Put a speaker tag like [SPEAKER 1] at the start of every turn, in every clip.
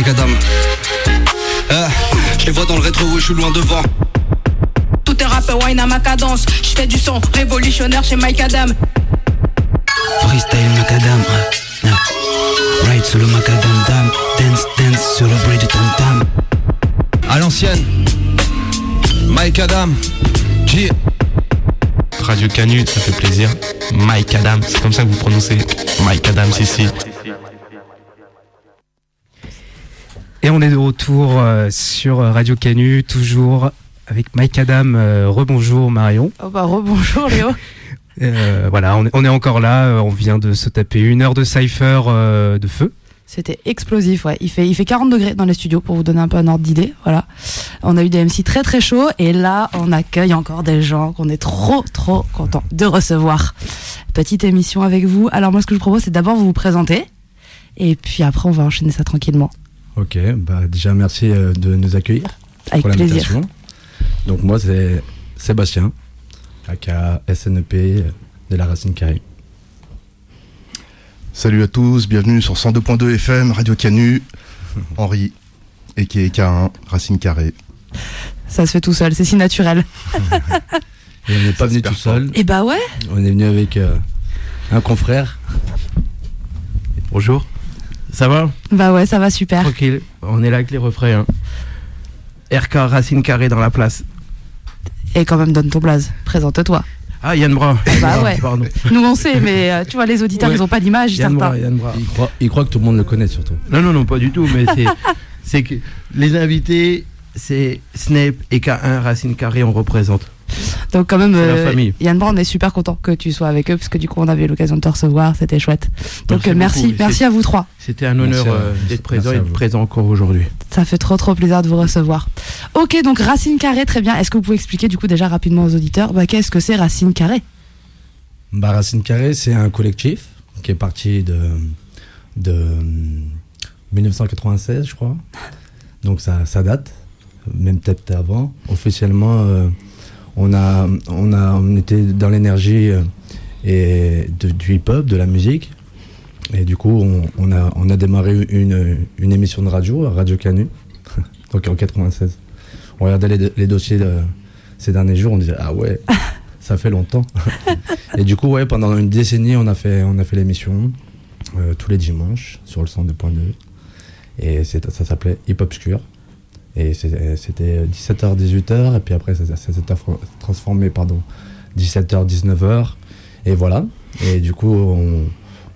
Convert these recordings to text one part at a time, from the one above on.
[SPEAKER 1] Mike Adam. Euh, je les vois dans le rétro, je suis loin devant.
[SPEAKER 2] Tout est rap wine à ma cadence. Je fais du son révolutionnaire chez Mike Adam.
[SPEAKER 1] Freestyle Macadam. Yeah. Ride sur le Macadam Dam. Dance, dance sur le bridge tam tam.
[SPEAKER 3] À l'ancienne. Mike Adam. G.
[SPEAKER 4] Radio Canu, ça fait plaisir. Mike Adam, c'est comme ça que vous prononcez Mike Adam ici.
[SPEAKER 5] Et on est de retour euh, sur Radio Canu, toujours avec Mike Adam. Euh, rebonjour Marion.
[SPEAKER 6] Oh bah rebonjour Léo.
[SPEAKER 5] Euh, voilà, on est, on est encore là. euh, On vient de se taper une heure de cypher euh, de feu.
[SPEAKER 6] C'était explosif, ouais. Il fait, il fait 40 degrés dans les studios pour vous donner un peu un ordre d'idée. Voilà. On a eu des MC très très chauds et là, on accueille encore des gens qu'on est trop trop content de recevoir. Petite émission avec vous. Alors moi, ce que je vous propose, c'est d'abord vous vous présenter et puis après, on va enchaîner ça tranquillement.
[SPEAKER 7] Ok, bah déjà merci euh, de nous accueillir
[SPEAKER 6] Avec
[SPEAKER 7] pour l'invitation. Donc moi c'est Sébastien, aka SNEP de la Racine Carrée.
[SPEAKER 8] Salut à tous, bienvenue sur 102.2 FM, Radio Canu, Henri, et qui est K1, Racine Carrée.
[SPEAKER 6] Ça se fait tout seul, c'est si naturel.
[SPEAKER 7] Et on n'est pas venu tout seul,
[SPEAKER 6] Et bah ouais.
[SPEAKER 7] on est venu avec euh, un confrère.
[SPEAKER 9] Bonjour, ça va
[SPEAKER 6] Bah ouais, ça va super.
[SPEAKER 9] Tranquille, on est là avec les refrains. hein. RK Racine Carré dans la place.
[SPEAKER 6] Et quand même, donne ton blaze. Présente-toi.
[SPEAKER 9] Ah, Yann Bras.
[SPEAKER 6] Bah ouais.
[SPEAKER 9] Pardon.
[SPEAKER 6] Nous on sait, mais euh, tu vois, les auditeurs,
[SPEAKER 9] Ouais.
[SPEAKER 6] ils ont pas d'image, ils
[SPEAKER 9] Yann. Bras, Yann Bras.
[SPEAKER 7] Il croit, il croit que tout le monde le connaît surtout.
[SPEAKER 9] Non, non, non, pas du tout, mais c'est, c'est que les invités, c'est Snape et K1 Racine Carré, on représente.
[SPEAKER 6] Donc quand même, euh,
[SPEAKER 9] famille.
[SPEAKER 6] Yann Brand, on est super content que tu sois avec eux parce que du coup on avait eu l'occasion de te recevoir, c'était chouette. Donc
[SPEAKER 9] Merci
[SPEAKER 6] euh, merci, à vous trois.
[SPEAKER 9] C'était un honneur euh, d'être présent et d'être présent encore aujourd'hui.
[SPEAKER 6] Ça fait trop trop plaisir de vous recevoir. Ok, donc Racine Carré, très bien. Est-ce que vous pouvez expliquer du coup déjà rapidement aux auditeurs bah, qu'est-ce que c'est Racine Carré?
[SPEAKER 7] Bah, Racine Carrée, c'est un collectif qui est parti de, de hum, 1996, je crois. Donc ça, ça date, même peut-être avant. Officiellement, euh, on, a, on, a, on était dans l'énergie euh, et de- du hip-hop, de la musique. Et du coup, on, on a, on a démarré une, une émission de radio, Radio Canu, donc en 96. On regardait les, les dossiers de, ces derniers jours, on disait Ah ouais, ça fait longtemps. Et du coup, ouais, pendant une décennie, on a fait, on a fait l'émission euh, tous les dimanches sur le 102.2. Et ça s'appelait Hip Obscure. Et c'est- c'était 17h, 18h. Et puis après, ça, s'est transformé, pardon, 17h, 19h. Et voilà. Et du coup,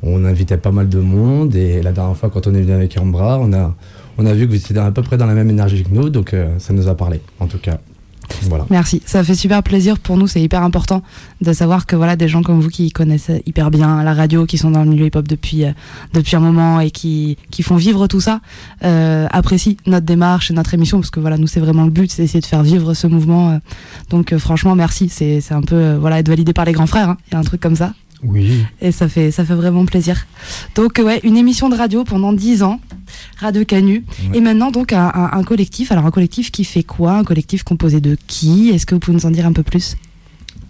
[SPEAKER 7] on, invitait pas mal de monde. Et la dernière fois, quand on est venu avec Ambra, on a, on a vu que vous étiez à peu près dans la même énergie que nous. Donc, euh, ça nous a parlé, en tout cas.
[SPEAKER 6] Merci, ça fait super plaisir pour nous, c'est hyper important de savoir que voilà des gens comme vous qui connaissent hyper bien la radio, qui sont dans le milieu hip-hop depuis, euh, depuis un moment et qui, qui font vivre tout ça, euh, apprécient notre démarche et notre émission parce que voilà nous c'est vraiment le but, c'est d'essayer de faire vivre ce mouvement. euh. donc euh, franchement merci, c'est c'est un peu euh, voilà être validé par les grands frères, hein. il y a un truc comme ça
[SPEAKER 9] Oui.
[SPEAKER 6] et ça fait ça fait vraiment plaisir. Donc ouais une émission de radio pendant 10 ans, Radio Canu.
[SPEAKER 7] Ouais.
[SPEAKER 6] Et maintenant, donc, un, un- un collectif. Alors, un collectif qui fait quoi? Un collectif composé de qui? Est-ce que vous pouvez nous en dire un peu plus?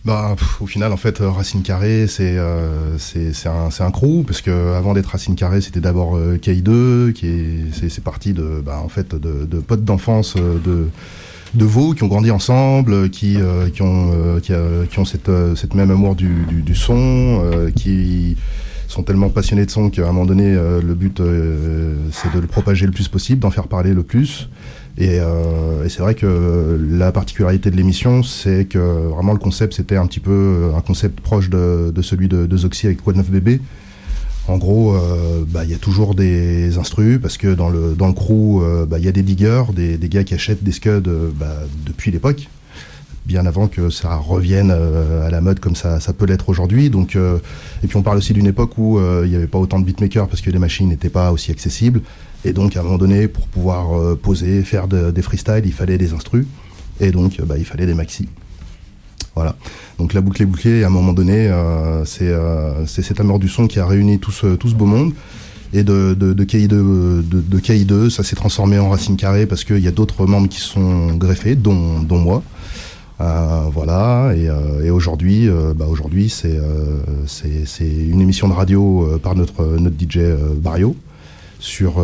[SPEAKER 8] Bah, pff, au final, en fait, euh, Racine Carrée, c'est euh, c'est un, un crew, parce que avant d'être Racine Carrée, c'était d'abord euh, KI2, qui est c'est parti de bah, en fait de, de potes d'enfance euh, de de Vaux qui ont grandi ensemble, qui euh, qui ont euh, qui, euh, ont cette euh, cette même amour du du, du son, euh, qui sont tellement passionnés de son qu'à un moment donné, le but c'est de le propager le plus possible, d'en faire parler le plus. Et, euh, et c'est vrai que la particularité de l'émission, c'est que vraiment le concept, c'était un petit peu un concept proche de, de celui de, de Zoxy avec Quad 9 Bébé. En gros, euh, bah, il y a toujours des instrus, parce que dans le, dans le crew, euh, bah, il y a des diggers, des, des gars qui achètent des scuds euh, bah, depuis l'époque, bien avant que ça revienne à la mode comme ça, ça peut l'être aujourd'hui. Donc, et puis on parle aussi d'une époque où il n'y avait pas autant de beatmakers, parce que les machines n'étaient pas aussi accessibles. Et donc, à un moment donné, pour pouvoir poser, faire de- des freestyles, il fallait des instrus. Et donc, bah, il fallait des maxi. Voilà. Donc, la boucle est bouclée. Et à un moment donné, euh, c'est euh, c'est cet amour du son qui a réuni tout ce, beau monde. Et de, de, de, KI2, de, de KI2, ça s'est transformé en racine carrée parce qu'il y a d'autres membres qui sont greffés, dont, dont moi. Euh, voilà. Et, aujourd'hui, bah, aujourd'hui, c'est une émission de radio par notre, DJ Barrio sur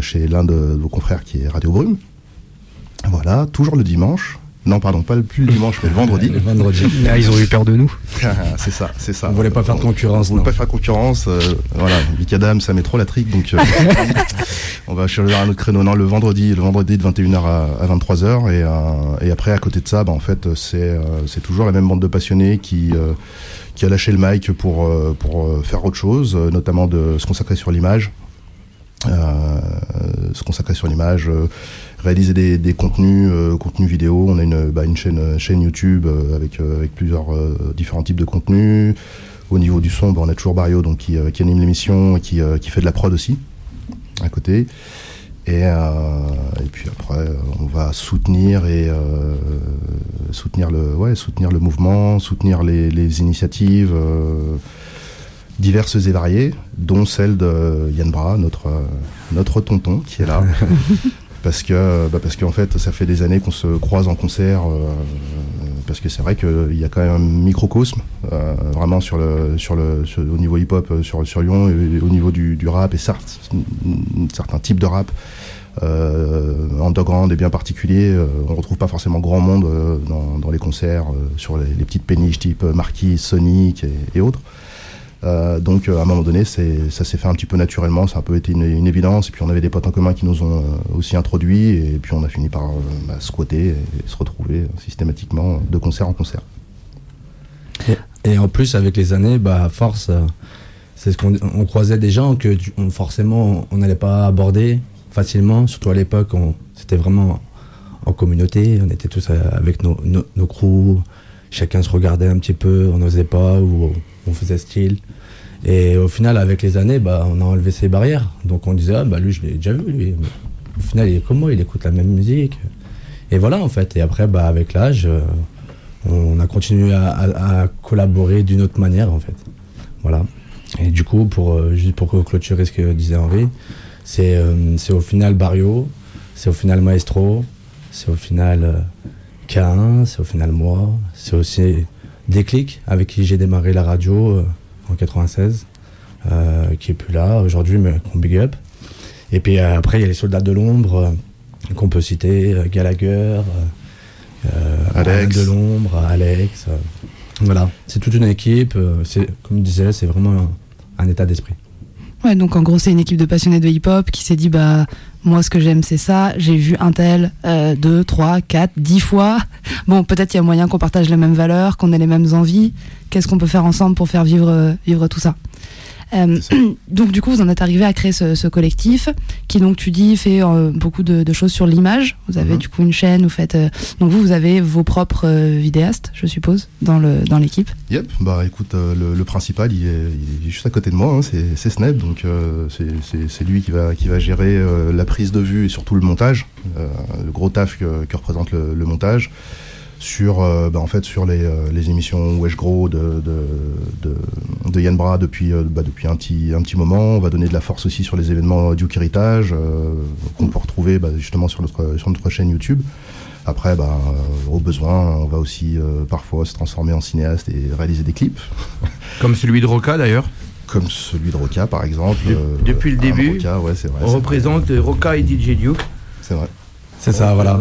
[SPEAKER 8] chez l'un de vos confrères qui est Radio Brume. Voilà, toujours le dimanche. Non, pardon, pas le plus le dimanche, mais le vendredi.
[SPEAKER 7] Le vendredi.
[SPEAKER 5] Là, ils ont eu peur de nous.
[SPEAKER 8] c'est ça, c'est ça.
[SPEAKER 7] On voulait pas faire concurrence,
[SPEAKER 8] On voulait pas faire concurrence. euh, voilà, Vicadam, ça met trop la trique, donc euh, on va chercher un autre créneau. Non, le vendredi, le vendredi de 21h à, à 23h, et, euh, et après à côté de ça, bah, en fait, c'est euh, c'est toujours la même bande de passionnés qui euh, qui a lâché le mic pour euh, pour euh, faire autre chose, notamment de se consacrer sur l'image. Euh, se consacrer sur l'image, euh, réaliser des, contenus, euh, contenus vidéo. On a une, bah, une chaîne, YouTube euh, avec, euh, plusieurs euh, différents types de contenus. Au niveau du son, bah, on a toujours Barrio donc, qui, euh, anime l'émission et qui, euh, fait de la prod aussi à côté. Et, euh, puis après, euh, on va soutenir et euh, soutenir le, ouais, soutenir le mouvement, soutenir les, initiatives euh, diverses et variées, dont celle de Yann Bra, notre, euh, notre tonton qui est là. parce que bah parce qu'en fait, ça fait des années qu'on se croise en concert. euh, parce que c'est vrai qu'il y a quand même un microcosme euh, vraiment sur le, au niveau hip-hop euh, sur, sur Lyon au niveau du, rap et certes, certains types de rap euh, underground et bien particulier. euh, on retrouve pas forcément grand monde euh, dans, les concerts euh, sur les, petites péniches type euh, Marquis, Sonic et autres. Euh, donc euh, à un moment donné, ça s'est fait un petit peu naturellement, ça a un peu été une, évidence. Et puis on avait des potes en commun qui nous ont euh, aussi introduits, et puis on a fini par bah, squatter et, se retrouver systématiquement de concert en concert.
[SPEAKER 7] Et en plus, avec les années, bah, force, c'est ce qu'on on croisait des gens que forcément on n'allait pas aborder facilement. Surtout à l'époque, c'était vraiment en communauté. On était tous avec nos, nos, nos crews. Chacun se regardait un petit peu, on n'osait pas ou on faisait style. Et au final, avec les années, bah, on a enlevé ces barrières. Donc on disait, ah, bah lui, je l'ai déjà vu, lui. Au final, il est comme moi, il écoute la même musique. Et voilà, en fait. Et après, bah, avec l'âge, euh, on a continué à, collaborer d'une autre manière, en fait. Voilà. Et du coup, pour, euh, juste pour clôturer ce que disait Henri, c'est euh, c'est au final Barrio, c'est au final Maestro, c'est au final euh, K1, c'est au final moi, c'est aussi Déclic, avec qui j'ai démarré la radio euh, en 96, euh, qui est plus là aujourd'hui, mais qu'on big up. Et puis euh, après, il y a les soldats de l'ombre euh, qu'on peut citer, euh, Gallagher,
[SPEAKER 8] Alex.
[SPEAKER 7] De l'ombre, Alex. euh, voilà, c'est toute une équipe. euh, c'est comme je disais, c'est vraiment un, un état d'esprit.
[SPEAKER 6] Ouais, donc en gros, c'est une équipe de passionnés de hip-hop qui s'est dit bah moi ce que j'aime c'est ça. J'ai vu un tel euh, deux, trois, quatre, dix fois. Bon, peut-être il y a moyen qu'on partage les mêmes valeurs, qu'on ait les mêmes envies. Qu'est-ce qu'on peut faire ensemble pour faire vivre vivre tout ça? donc du coup, vous en êtes arrivé à créer ce, ce collectif qui donc tu dis fait euh, beaucoup de, de choses sur l'image. Vous avez
[SPEAKER 8] Mhm.
[SPEAKER 6] du coup une chaîne, vous faites euh, donc vous vous avez vos propres euh, vidéastes, je suppose, dans le dans l'équipe.
[SPEAKER 8] Yep, bah écoute, euh, le, le principal, il est, il est juste à côté de moi, hein, c'est Snap, donc euh, c'est- lui qui va, qui va gérer euh, la prise de vue et surtout le montage, euh, le gros taf que, que représente le, le montage. Sur, euh, bah, en fait, sur les, euh, les émissions Wesh Gros de, de, de, de Yann Bra depuis, euh, bah, depuis un, petit, un petit moment. On va donner de la force aussi sur les événements Duke Heritage qu'on peut retrouver bah, justement sur notre, sur notre chaîne YouTube. Après, bah, euh, au besoin, on va aussi euh, parfois se transformer en cinéaste et réaliser des clips,
[SPEAKER 9] Comme celui de Roca d'ailleurs.
[SPEAKER 8] comme celui de Roca par exemple.
[SPEAKER 9] De-
[SPEAKER 8] Euh,
[SPEAKER 9] depuis le début,
[SPEAKER 8] Roca, ouais, c'est vrai.
[SPEAKER 9] On représente. Roca et DJ Duke.
[SPEAKER 8] C'est vrai.
[SPEAKER 7] C'est ça, voilà.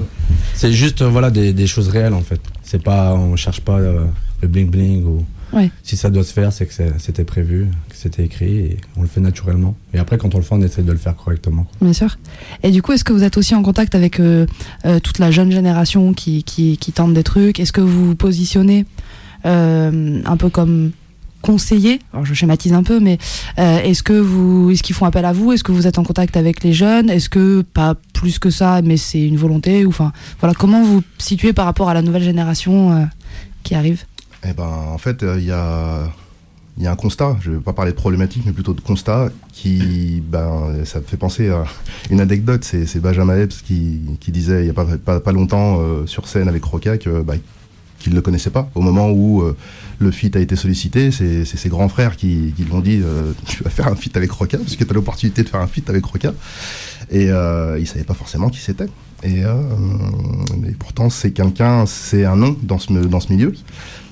[SPEAKER 7] C'est juste euh, voilà des, des choses réelles en fait. C'est pas, on cherche pas euh, le bling bling ou.
[SPEAKER 6] Ouais.
[SPEAKER 7] Si ça doit se faire, c'est que c'était prévu, que c'était écrit et on le fait naturellement. Et après, quand on le fait, on essaie de le faire correctement.
[SPEAKER 6] Bien sûr. Et du coup, est-ce que vous êtes aussi en contact avec euh, euh, toute la jeune génération qui, qui, qui tente des trucs? Est-ce que vous vous positionnez euh, un peu comme conseiller Alors, je schématise un peu, mais euh, est-ce que vous, est-ce qu'ils font appel à vous? Est-ce que vous êtes en contact avec les jeunes? Est-ce que pas plus que ça, mais c'est une volonté enfin, voilà, comment vous situez par rapport à la nouvelle génération euh, qui arrive?
[SPEAKER 8] Eh ben, en fait, euh, il y a. Il y a un constat, je ne vais pas parler de problématique, mais plutôt de constat, qui, ben, ça me fait penser à une anecdote. C'est Benjamin Epps qui, disait il n'y a pas, longtemps sur scène avec Roca que, bah, qu'il ne le connaissait pas. Au moment où euh, le feat a été sollicité, c'est ses grands frères qui, qui lui ont dit euh, Tu vas faire un feat avec Roca, parce que tu as l'opportunité de faire un feat avec Roca. Et euh, il savait pas forcément qui c'était. Et, euh, et pourtant, c'est quelqu'un, c'est un nom dans ce, dans ce milieu.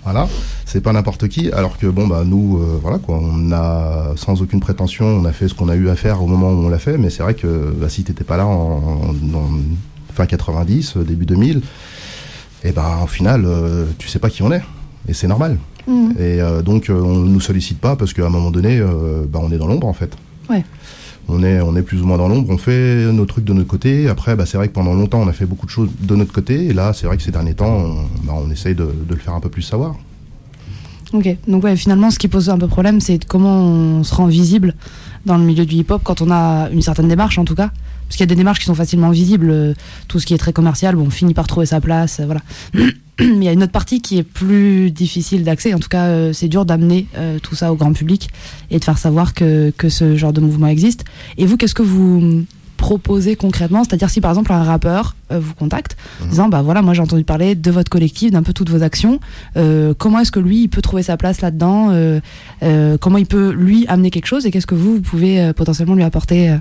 [SPEAKER 8] Voilà, c'est pas n'importe qui. Alors que bon, bah nous, voilà quoi, on a sans aucune prétention, on a fait ce qu'on a eu à faire au moment où on l'a fait. Mais c'est vrai que bah, si t'étais pas là en, fin 90, euh, début 2000, et bah au final, euh, tu sais pas qui on est. Et c'est normal.
[SPEAKER 6] Mhm.
[SPEAKER 8] Et euh, donc, euh, on nous sollicite pas parce qu'à un moment donné, euh, bah, on est dans l'ombre en fait.
[SPEAKER 6] Ouais.
[SPEAKER 8] On est, on est plus ou moins dans l'ombre, on fait nos trucs de notre côté. Après, bah, c'est vrai que pendant longtemps, on a fait beaucoup de choses de notre côté. Et là, c'est vrai que ces derniers temps, on, bah, on essaye de, de le faire un peu plus savoir.
[SPEAKER 6] Ok, donc ouais, finalement, ce qui pose un peu problème, c'est comment on se rend visible dans le milieu du hip-hop quand on a une certaine démarche, en tout cas. Parce qu'il y a des démarches qui sont facilement visibles. euh, Tout ce qui est très commercial, bon, on finit par trouver sa place, euh, voilà. Mais il y a une autre partie qui est plus difficile d'accès. En tout cas, euh, c'est dur d'amener tout ça au grand public et de faire savoir que, que ce genre de mouvement existe. Et vous, qu'est-ce que vous proposez concrètement C'est-à-dire si par exemple un rappeur euh, vous contacte en disant bah voilà moi j'ai entendu parler de votre collectif, d'un peu toutes vos actions, euh, comment est-ce que lui il peut trouver sa place là-dedans, euh, comment il peut lui amener quelque chose et qu'est-ce que vous, vous pouvez potentiellement lui apporter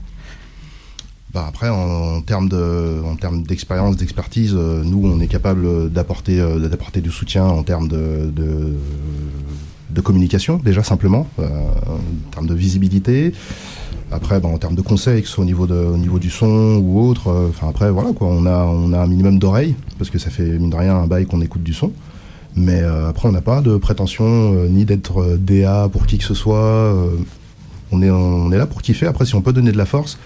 [SPEAKER 8] Bah, après, en, en termes de, en termes d'expérience, d'expertise, euh, nous, on est capable d'apporter, euh, d'apporter du soutien en termes de, de, de communication, déjà simplement, euh, en termes de visibilité. Après, bah, en termes de conseils, que ce soit au niveau, de, au niveau du son ou autre, euh, enfin après, voilà, quoi, on a, on a un minimum d'oreilles, parce que ça fait, mine de rien, un bail qu'on écoute du son. Mais euh, après, on n'a pas de prétention, euh, ni d'être DA pour qui que ce soit. on, est, on est là pour kiffer. Après, si on peut donner de la force,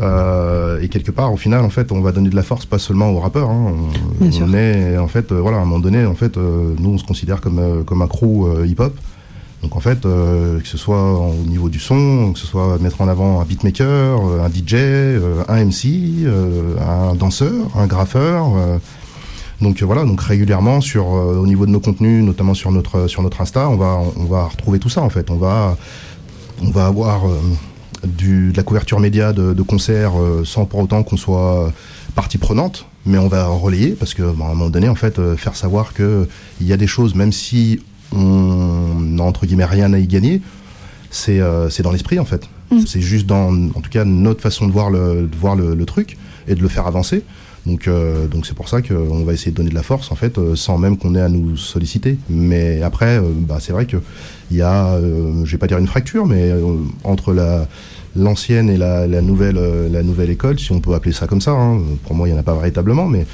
[SPEAKER 8] euh, et quelque part, au final, en fait, on va donner de la force pas seulement aux rappeurs. hein. On, on est, en fait, euh, voilà, à un moment donné, en fait, euh, nous, on se considère comme, comme un crew hip-hop. Donc, en fait, euh, que ce soit au niveau du son, que ce soit mettre en avant un beatmaker, euh, un DJ, euh, un MC, un danseur, un graffeur. donc voilà, donc régulièrement sur au niveau de nos contenus, notamment sur notre sur notre Insta, on va on va retrouver tout ça en fait. On va on va avoir de la couverture média de, de concerts sans pour autant qu'on soit partie prenante, mais on va relayer parce que à un moment donné en fait faire savoir que il y a des choses même si on n'a entre guillemets rien à y gagner, c'est euh, c'est dans l'esprit en fait.
[SPEAKER 6] Mm.
[SPEAKER 8] C'est juste dans en tout cas notre façon de voir le de voir le, le truc et de le faire avancer. Donc euh, donc c'est pour ça qu'on va essayer de donner de la force en fait euh, sans même qu'on ait à nous solliciter. Mais après euh, bah, c'est vrai que il y a euh, je vais pas dire une fracture mais entre la l'ancienne et la, la nouvelle la nouvelle école si on peut appeler ça comme ça hein. pour moi il y en a pas véritablement mais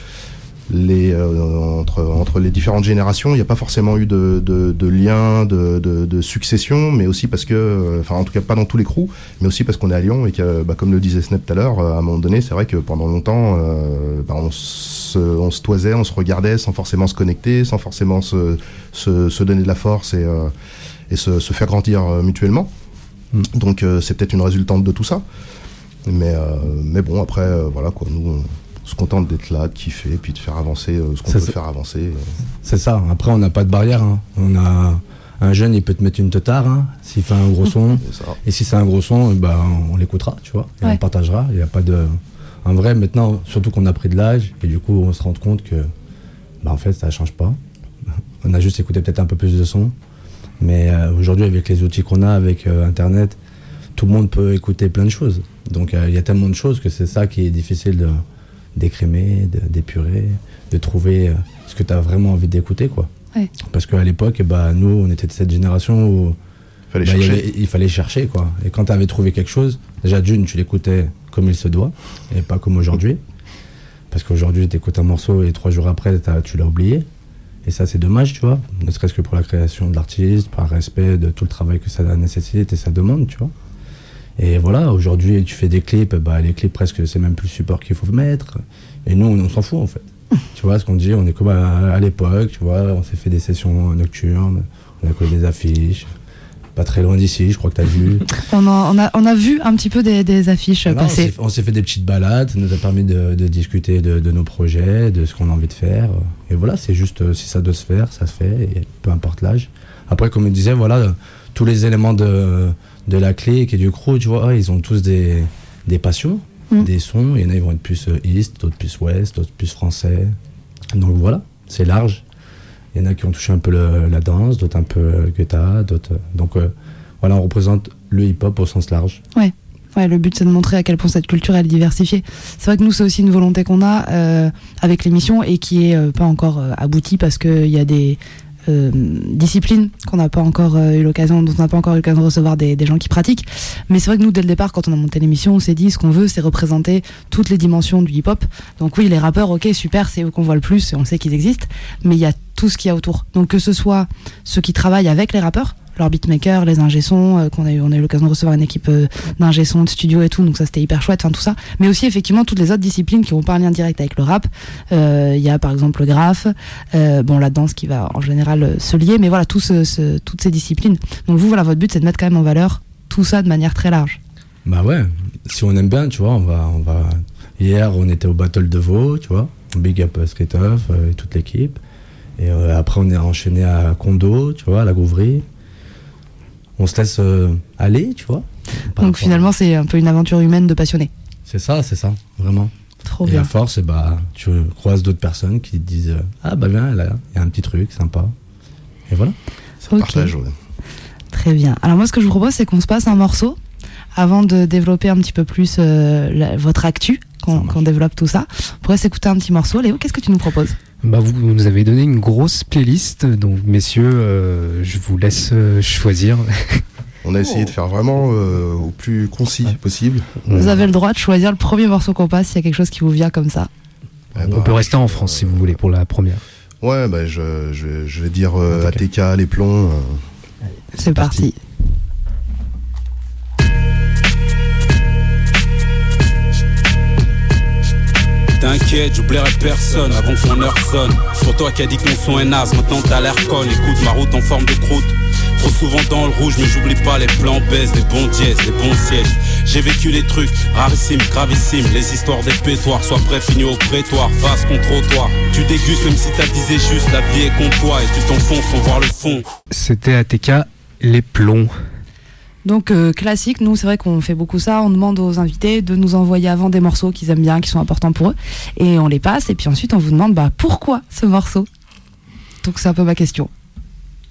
[SPEAKER 8] les, euh, entre, entre les différentes générations, il n'y a pas forcément eu de, de, de lien, de, de, de succession, mais aussi parce que, euh, enfin en tout cas pas dans tous les crews, mais aussi parce qu'on est à Lyon et que, bah, comme le disait Snap tout à l'heure, euh, à un moment donné, c'est vrai que pendant longtemps, euh, bah, on, se, on se toisait, on se regardait sans forcément se connecter, sans forcément se, se, se donner de la force et, euh, et se, se faire grandir euh, mutuellement.
[SPEAKER 7] Mm.
[SPEAKER 8] Donc euh, c'est peut-être une résultante de tout ça. Mais, euh, mais bon, après, voilà quoi, nous, on se contente d'être là, de kiffer, puis de faire avancer euh, ce qu'on peut faire avancer. euh.
[SPEAKER 7] C'est ça. Après, on n'a pas de barrière. hein. On a un jeune, il peut te mettre une teutard hein, s'il fait un gros son. Et si c'est un gros son, eh ben, on l'écoutera, tu vois. Et
[SPEAKER 6] Ouais.
[SPEAKER 7] on partagera. Il n'y a pas de. En vrai, maintenant, surtout qu'on a pris de l'âge, et du coup, on se rend compte que, bah, en fait, ça change pas. On a juste écouté peut-être un peu plus de son. Mais euh, aujourd'hui, avec les outils qu'on a, avec euh, Internet, tout le monde peut écouter plein de choses. Donc, euh, il y a tellement de choses que c'est ça qui est difficile de d'écrémer, de- d'épurer, de trouver euh, ce que tu as vraiment envie d'écouter, quoi.
[SPEAKER 6] Ouais.
[SPEAKER 7] Parce qu'à l'époque, ben, nous, on était de cette génération où
[SPEAKER 8] Fallait
[SPEAKER 7] bah, il, y
[SPEAKER 8] chercher.
[SPEAKER 7] avait- il fallait chercher quoi. Et quand tu avais trouvé quelque chose, déjà d'une, tu l'écoutais comme il se doit et pas comme aujourd'hui. Parce qu'aujourd'hui, tu écoutes un morceau et trois jours après, t'as- tu l'as oublié. Et ça, c'est dommage, tu vois. Ne serait-ce que pour la création de l'artiste, par respect de tout le travail que ça nécessite et ça demande, tu vois. Et voilà, aujourd'hui, tu fais des clips, bah, les clips, presque, c'est même plus le support qu'il faut mettre. Et nous, on, on s'en fout, en fait. tu vois ce qu'on dit, on est comme à, à l'époque, tu vois, on s'est fait des sessions nocturnes, on a collé des affiches. Pas très loin d'ici, je crois que tu as vu.
[SPEAKER 6] on, en- on a, on a vu un petit peu des, des affiches
[SPEAKER 7] Voilà, on
[SPEAKER 6] passer.
[SPEAKER 7] s'est- on s'est fait des petites balades, ça nous a permis de, de discuter de, de nos projets, de ce qu'on a envie de faire. Et voilà, c'est juste euh, si ça doit se faire, ça se fait, et peu importe l'âge. Après, comme je disais, voilà, tous les éléments de, de la clé qui est du crew, tu vois, ils ont tous des, des passions,
[SPEAKER 6] Mm.
[SPEAKER 7] des sons. Il y en a, ils vont être plus euh, East, d'autres plus West, d'autres plus français. Donc voilà, c'est large. Il y en a qui ont touché un peu le- la danse, d'autres un peu euh, guetta, d'autres. euh, Donc euh, voilà, on représente le hip-hop au sens large.
[SPEAKER 6] Ouais, le but c'est de montrer à quel point cette culture elle est diversifiée. C'est vrai que nous c'est aussi une volonté qu'on a euh, avec l'émission et qui est euh, pas encore aboutie parce qu'il y a des euh, disciplines qu'on n'a pas encore euh, eu l'occasion, dont on n'a pas encore eu l'occasion de recevoir des, des gens qui pratiquent. Mais c'est vrai que nous dès le départ, quand on a monté l'émission, on s'est dit ce qu'on veut, c'est représenter toutes les dimensions du hip-hop. Donc oui, les rappeurs, ok, super, c'est eux qu'on voit le plus et on sait qu'ils existent, mais il y a tout ce qu'il y a autour. Donc que ce soit ceux qui travaillent avec les rappeurs, leurs les ingé-sons, euh, qu'on a eu, on a eu l'occasion de recevoir une équipe euh, de studio et tout, donc ça c'était hyper chouette, enfin tout ça. Mais aussi effectivement toutes les autres disciplines qui ont pas un lien direct avec le rap. Euh, Il y a par exemple le graphe, euh, bon la danse qui va en général euh, se lier, mais voilà toutes ces disciplines. Donc vous voilà votre but c'est de mettre quand même en valeur tout ça de manière très large.
[SPEAKER 7] Bah ouais, si on aime bien, tu vois, on va, on va. Hier, on était au Battle de Vaux, tu vois, Big Up euh, Skate euh, et toute l'équipe. Et euh, après, on est enchaîné à Condo, tu vois, à la Gouverie. On se laisse euh, aller, tu vois.
[SPEAKER 6] Donc finalement c'est un peu une aventure humaine de passionnés.
[SPEAKER 7] C'est ça, c'est ça, vraiment.
[SPEAKER 6] Trop
[SPEAKER 7] et
[SPEAKER 6] bien.
[SPEAKER 7] à force, eh bah, tu croises d'autres personnes qui te disent euh, Ah bah viens, là, il y a un petit truc sympa. Et voilà.
[SPEAKER 8] Ça
[SPEAKER 6] Ok.
[SPEAKER 8] partage, ouais.
[SPEAKER 6] Très bien. Alors moi, ce que je vous propose, c'est qu'on se passe un morceau avant de développer un petit peu plus euh, la- votre actu, qu'on développe tout ça. On pourrait s'écouter un petit morceau. Léo, qu'est-ce que tu nous proposes?
[SPEAKER 5] Bah vous nous avez donné une grosse playlist, donc messieurs, euh, je vous laisse euh, choisir.
[SPEAKER 8] On a essayé de faire vraiment euh, au plus concis possible.
[SPEAKER 6] Vous avez le droit de choisir le premier morceau qu'on passe s'il y a quelque chose qui vous vient comme ça.
[SPEAKER 8] Eh
[SPEAKER 5] On
[SPEAKER 8] bah,
[SPEAKER 5] peut rester en France si vous voulez pour la première.
[SPEAKER 8] Ouais, bah, je, je, je vais dire euh,
[SPEAKER 5] ATK.
[SPEAKER 8] ATK, les plombs. euh,
[SPEAKER 6] C'est parti.
[SPEAKER 10] T'inquiète, j'oublierai personne avant que mon heure sonne. Pour toi qui a dit que mon son est naze, maintenant t'as l'air conne. Écoute ma route en forme de croûte. Trop souvent dans le rouge, mais j'oublie pas les plans baisse, les bons dièses, les bons sièges. J'ai vécu les trucs rarissimes, gravissimes, les histoires des pétoires. Sois prêt, fini au prétoire, face contre trottoir. Tu dégustes même si t'as visé juste, la vie est contre toi et tu t'enfonces sans voir le fond.
[SPEAKER 5] C'était ATK Les Plombs.
[SPEAKER 6] Donc euh, classique, nous c'est vrai qu'on fait beaucoup ça, on demande aux invités de nous envoyer avant des morceaux qu'ils aiment bien, qui sont importants pour eux, et on les passe, et puis ensuite on vous demande bah, pourquoi ce morceau? Donc c'est un peu ma question.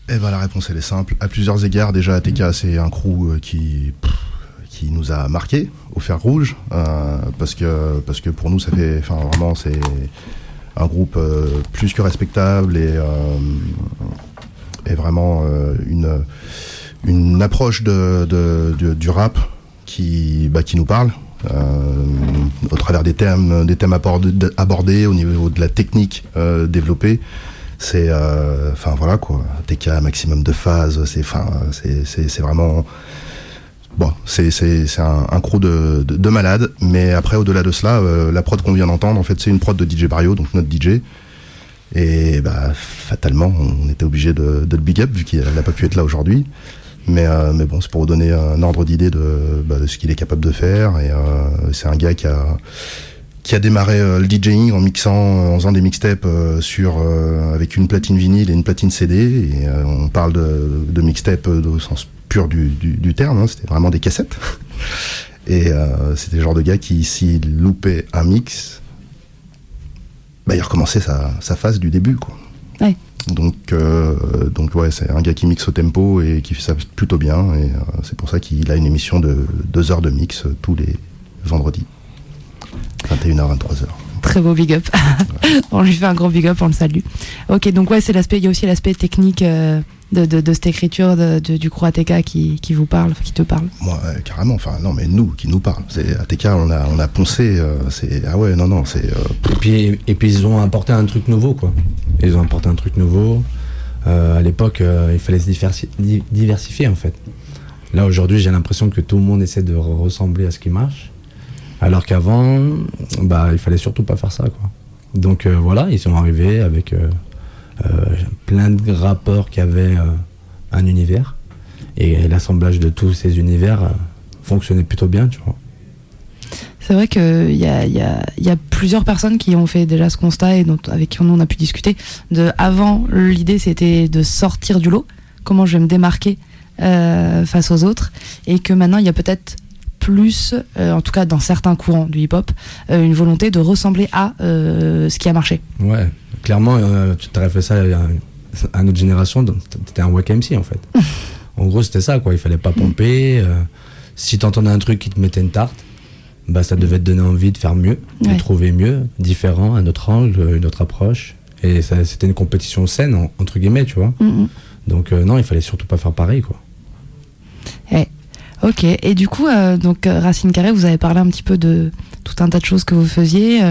[SPEAKER 8] Eh ben la réponse elle est simple. À plusieurs égards, déjà ATK c'est un crew euh, qui qui nous a marqué au fer rouge euh, parce que parce que pour nous ça fait enfin vraiment c'est un groupe plus que respectable et et vraiment une une approche de, de- de- du rap qui bah, qui nous parle. euh, au travers des thèmes, des thèmes abordés, au niveau de la technique euh, développée, c'est euh, enfin voilà quoi. TK maximum de phases c'est enfin c'est vraiment bon c'est un, un crew de, de de malades. Mais après au-delà de cela euh, la prod qu'on vient d'entendre en fait c'est une prod de DJ Barrio donc notre DJ et bah fatalement on était obligé de, de le big up vu qu'il n'a pas pu être là aujourd'hui mais euh, mais bon c'est pour vous donner un ordre d'idée de, bah, ce qu'il est capable de faire et euh, c'est un gars qui a qui a démarré euh, le DJing en mixant, en faisant des mixtapes sur avec une platine vinyle et une platine CD. Et on parle de, de mixtape au sens pur du, terme. hein, c'était vraiment des cassettes. Et c'était le genre de gars qui, s'il loupait un mix, bah, il recommençait sa, sa phase du début, quoi. Donc, euh, donc ouais, c'est un gars qui mixe au tempo et qui fait ça plutôt bien. Et euh, c'est pour ça qu'il a une émission de deux heures de mix euh, tous les vendredis. 21h, 23h.
[SPEAKER 6] Très beau big up. on lui fait un gros big up, on le salue. Ok, donc ouais, c'est l'aspect, il y a aussi l'aspect technique euh, de, de, de cette écriture de, de- du crew ATK qui, qui vous parle, qui te parle.
[SPEAKER 8] Moi, euh, carrément. Enfin, non, mais nous, qui nous parle. C'est ATK, on a, on a poncé. euh, c'est ah ouais, non, non, c'est. euh,
[SPEAKER 7] Et puis, et puis ils ont apporté un truc nouveau, quoi. Ils ont apporté un truc nouveau. Euh, à l'époque, euh, il fallait se diversi- di- diversifier, en fait. Là, aujourd'hui, j'ai l'impression que tout le monde essaie de re- ressembler à ce qui marche. Alors qu'avant, bah, il fallait surtout pas faire ça, quoi. Donc euh, voilà, ils sont arrivés avec plein de rappeurs qui avaient euh, un univers. Et l'assemblage de tous ces univers euh, fonctionnait plutôt bien, tu vois.
[SPEAKER 6] C'est vrai qu'il y y, a, plusieurs personnes qui ont fait déjà ce constat et dont, avec qui on a pu discuter. De, avant, l'idée c'était de sortir du lot, comment je vais me démarquer euh, face aux autres, et que maintenant il y a peut-être plus, euh, en tout cas dans certains courants du hip-hop, euh, une volonté de ressembler à euh, ce qui a marché.
[SPEAKER 7] Ouais, clairement, tu t'aurais fait ça à, à notre génération, t'étais un wack MC en fait. en gros, c'était ça, quoi. Il fallait pas pomper. si t'entendais un truc qui te mettait une tarte, bah ça devait te donner envie de faire mieux,
[SPEAKER 6] Ouais.
[SPEAKER 7] de trouver mieux, différent, un autre angle, une autre approche. Et c'était une compétition saine, en- entre guillemets, tu vois.
[SPEAKER 6] Mhm.
[SPEAKER 7] Donc euh, non, il fallait surtout pas faire pareil, quoi.
[SPEAKER 6] Ok, et du coup, euh, donc euh, Racine Carré, vous avez parlé un petit peu de tout un tas de choses que vous faisiez,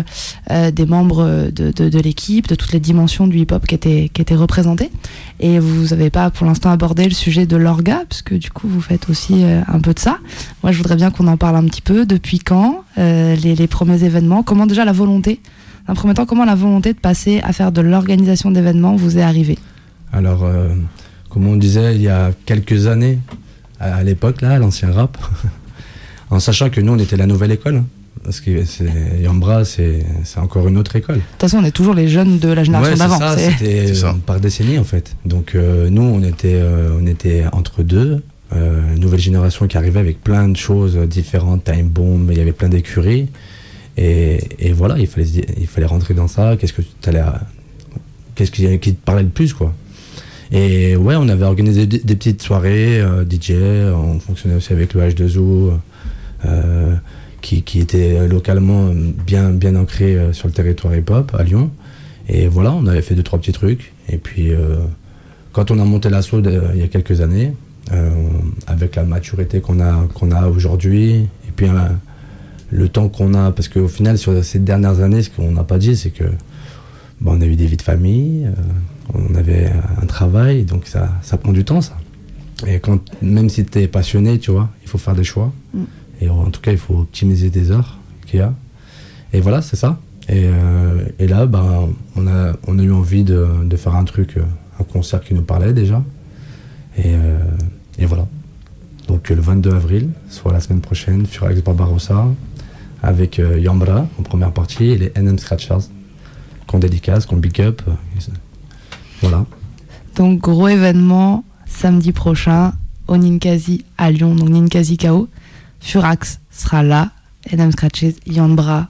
[SPEAKER 6] euh, des membres de, de, l'équipe, de toutes les dimensions du hip-hop qui étaient, qui étaient représentées. Et vous n'avez pas pour l'instant abordé le sujet de l'orga, parce que du coup, vous faites aussi un peu de ça. Moi, je voudrais bien qu'on en parle un petit peu. Depuis quand les, premiers événements? Comment déjà la volonté Dans un premier temps, comment la volonté de passer à faire de l'organisation d'événements vous est arrivée?
[SPEAKER 7] Alors, comme on disait il y a quelques années, à, à l'époque, là, à l'ancien rap, en sachant que nous, on était la nouvelle école. hein, parce que Yambra, c'est encore une autre école.
[SPEAKER 6] De toute façon, on est toujours les jeunes de la génération
[SPEAKER 7] Ouais,
[SPEAKER 6] d'avant.
[SPEAKER 7] c'était par décennie en fait. Donc euh, nous, on était, euh, on était entre deux, euh, nouvelle génération qui arrivait avec plein de choses différentes, time bomb, il y avait plein d'écuries. Et, et voilà, il fallait, il fallait rentrer dans ça. Qu'est-ce que tu allais, qu'est-ce qui, qui te parlait le plus quoi? Et ouais, on avait organisé des, petites soirées euh, DJ. On fonctionnait aussi avec le H2O. euh, qui, qui était localement bien, bien ancré euh, sur le territoire hip-hop à Lyon. Et voilà, on avait fait deux, trois petits trucs. Et puis, quand on a monté l'assaut il y a quelques années, avec la maturité qu'on a, a aujourd'hui, et puis le temps qu'on a, parce qu'au final, sur ces dernières années, ce qu'on n'a pas dit, c'est que bah, on a eu des vies de famille, on avait un travail, donc ça, ça prend du temps, ça. Et quand, même si tu es passionné, tu vois, il faut faire des choix.
[SPEAKER 6] Mm.
[SPEAKER 7] Et en tout cas, il faut optimiser des heures qu'il y a. Et voilà, c'est ça. Et, euh, et là, ben, on, a, on a eu envie de, de faire un truc, euh, un concert qui nous parlait déjà. Et, euh, et voilà. Donc le 22 avril, soit la semaine prochaine, Furax Barbarossa, avec euh, Yambra en première partie et les NM Scratchers, qu'on dédicace, qu'on big up.
[SPEAKER 6] Donc gros événement samedi prochain au Ninkasi à Lyon, donc Ninkasi KO. Furax sera là, Edam Scratches, Yambra.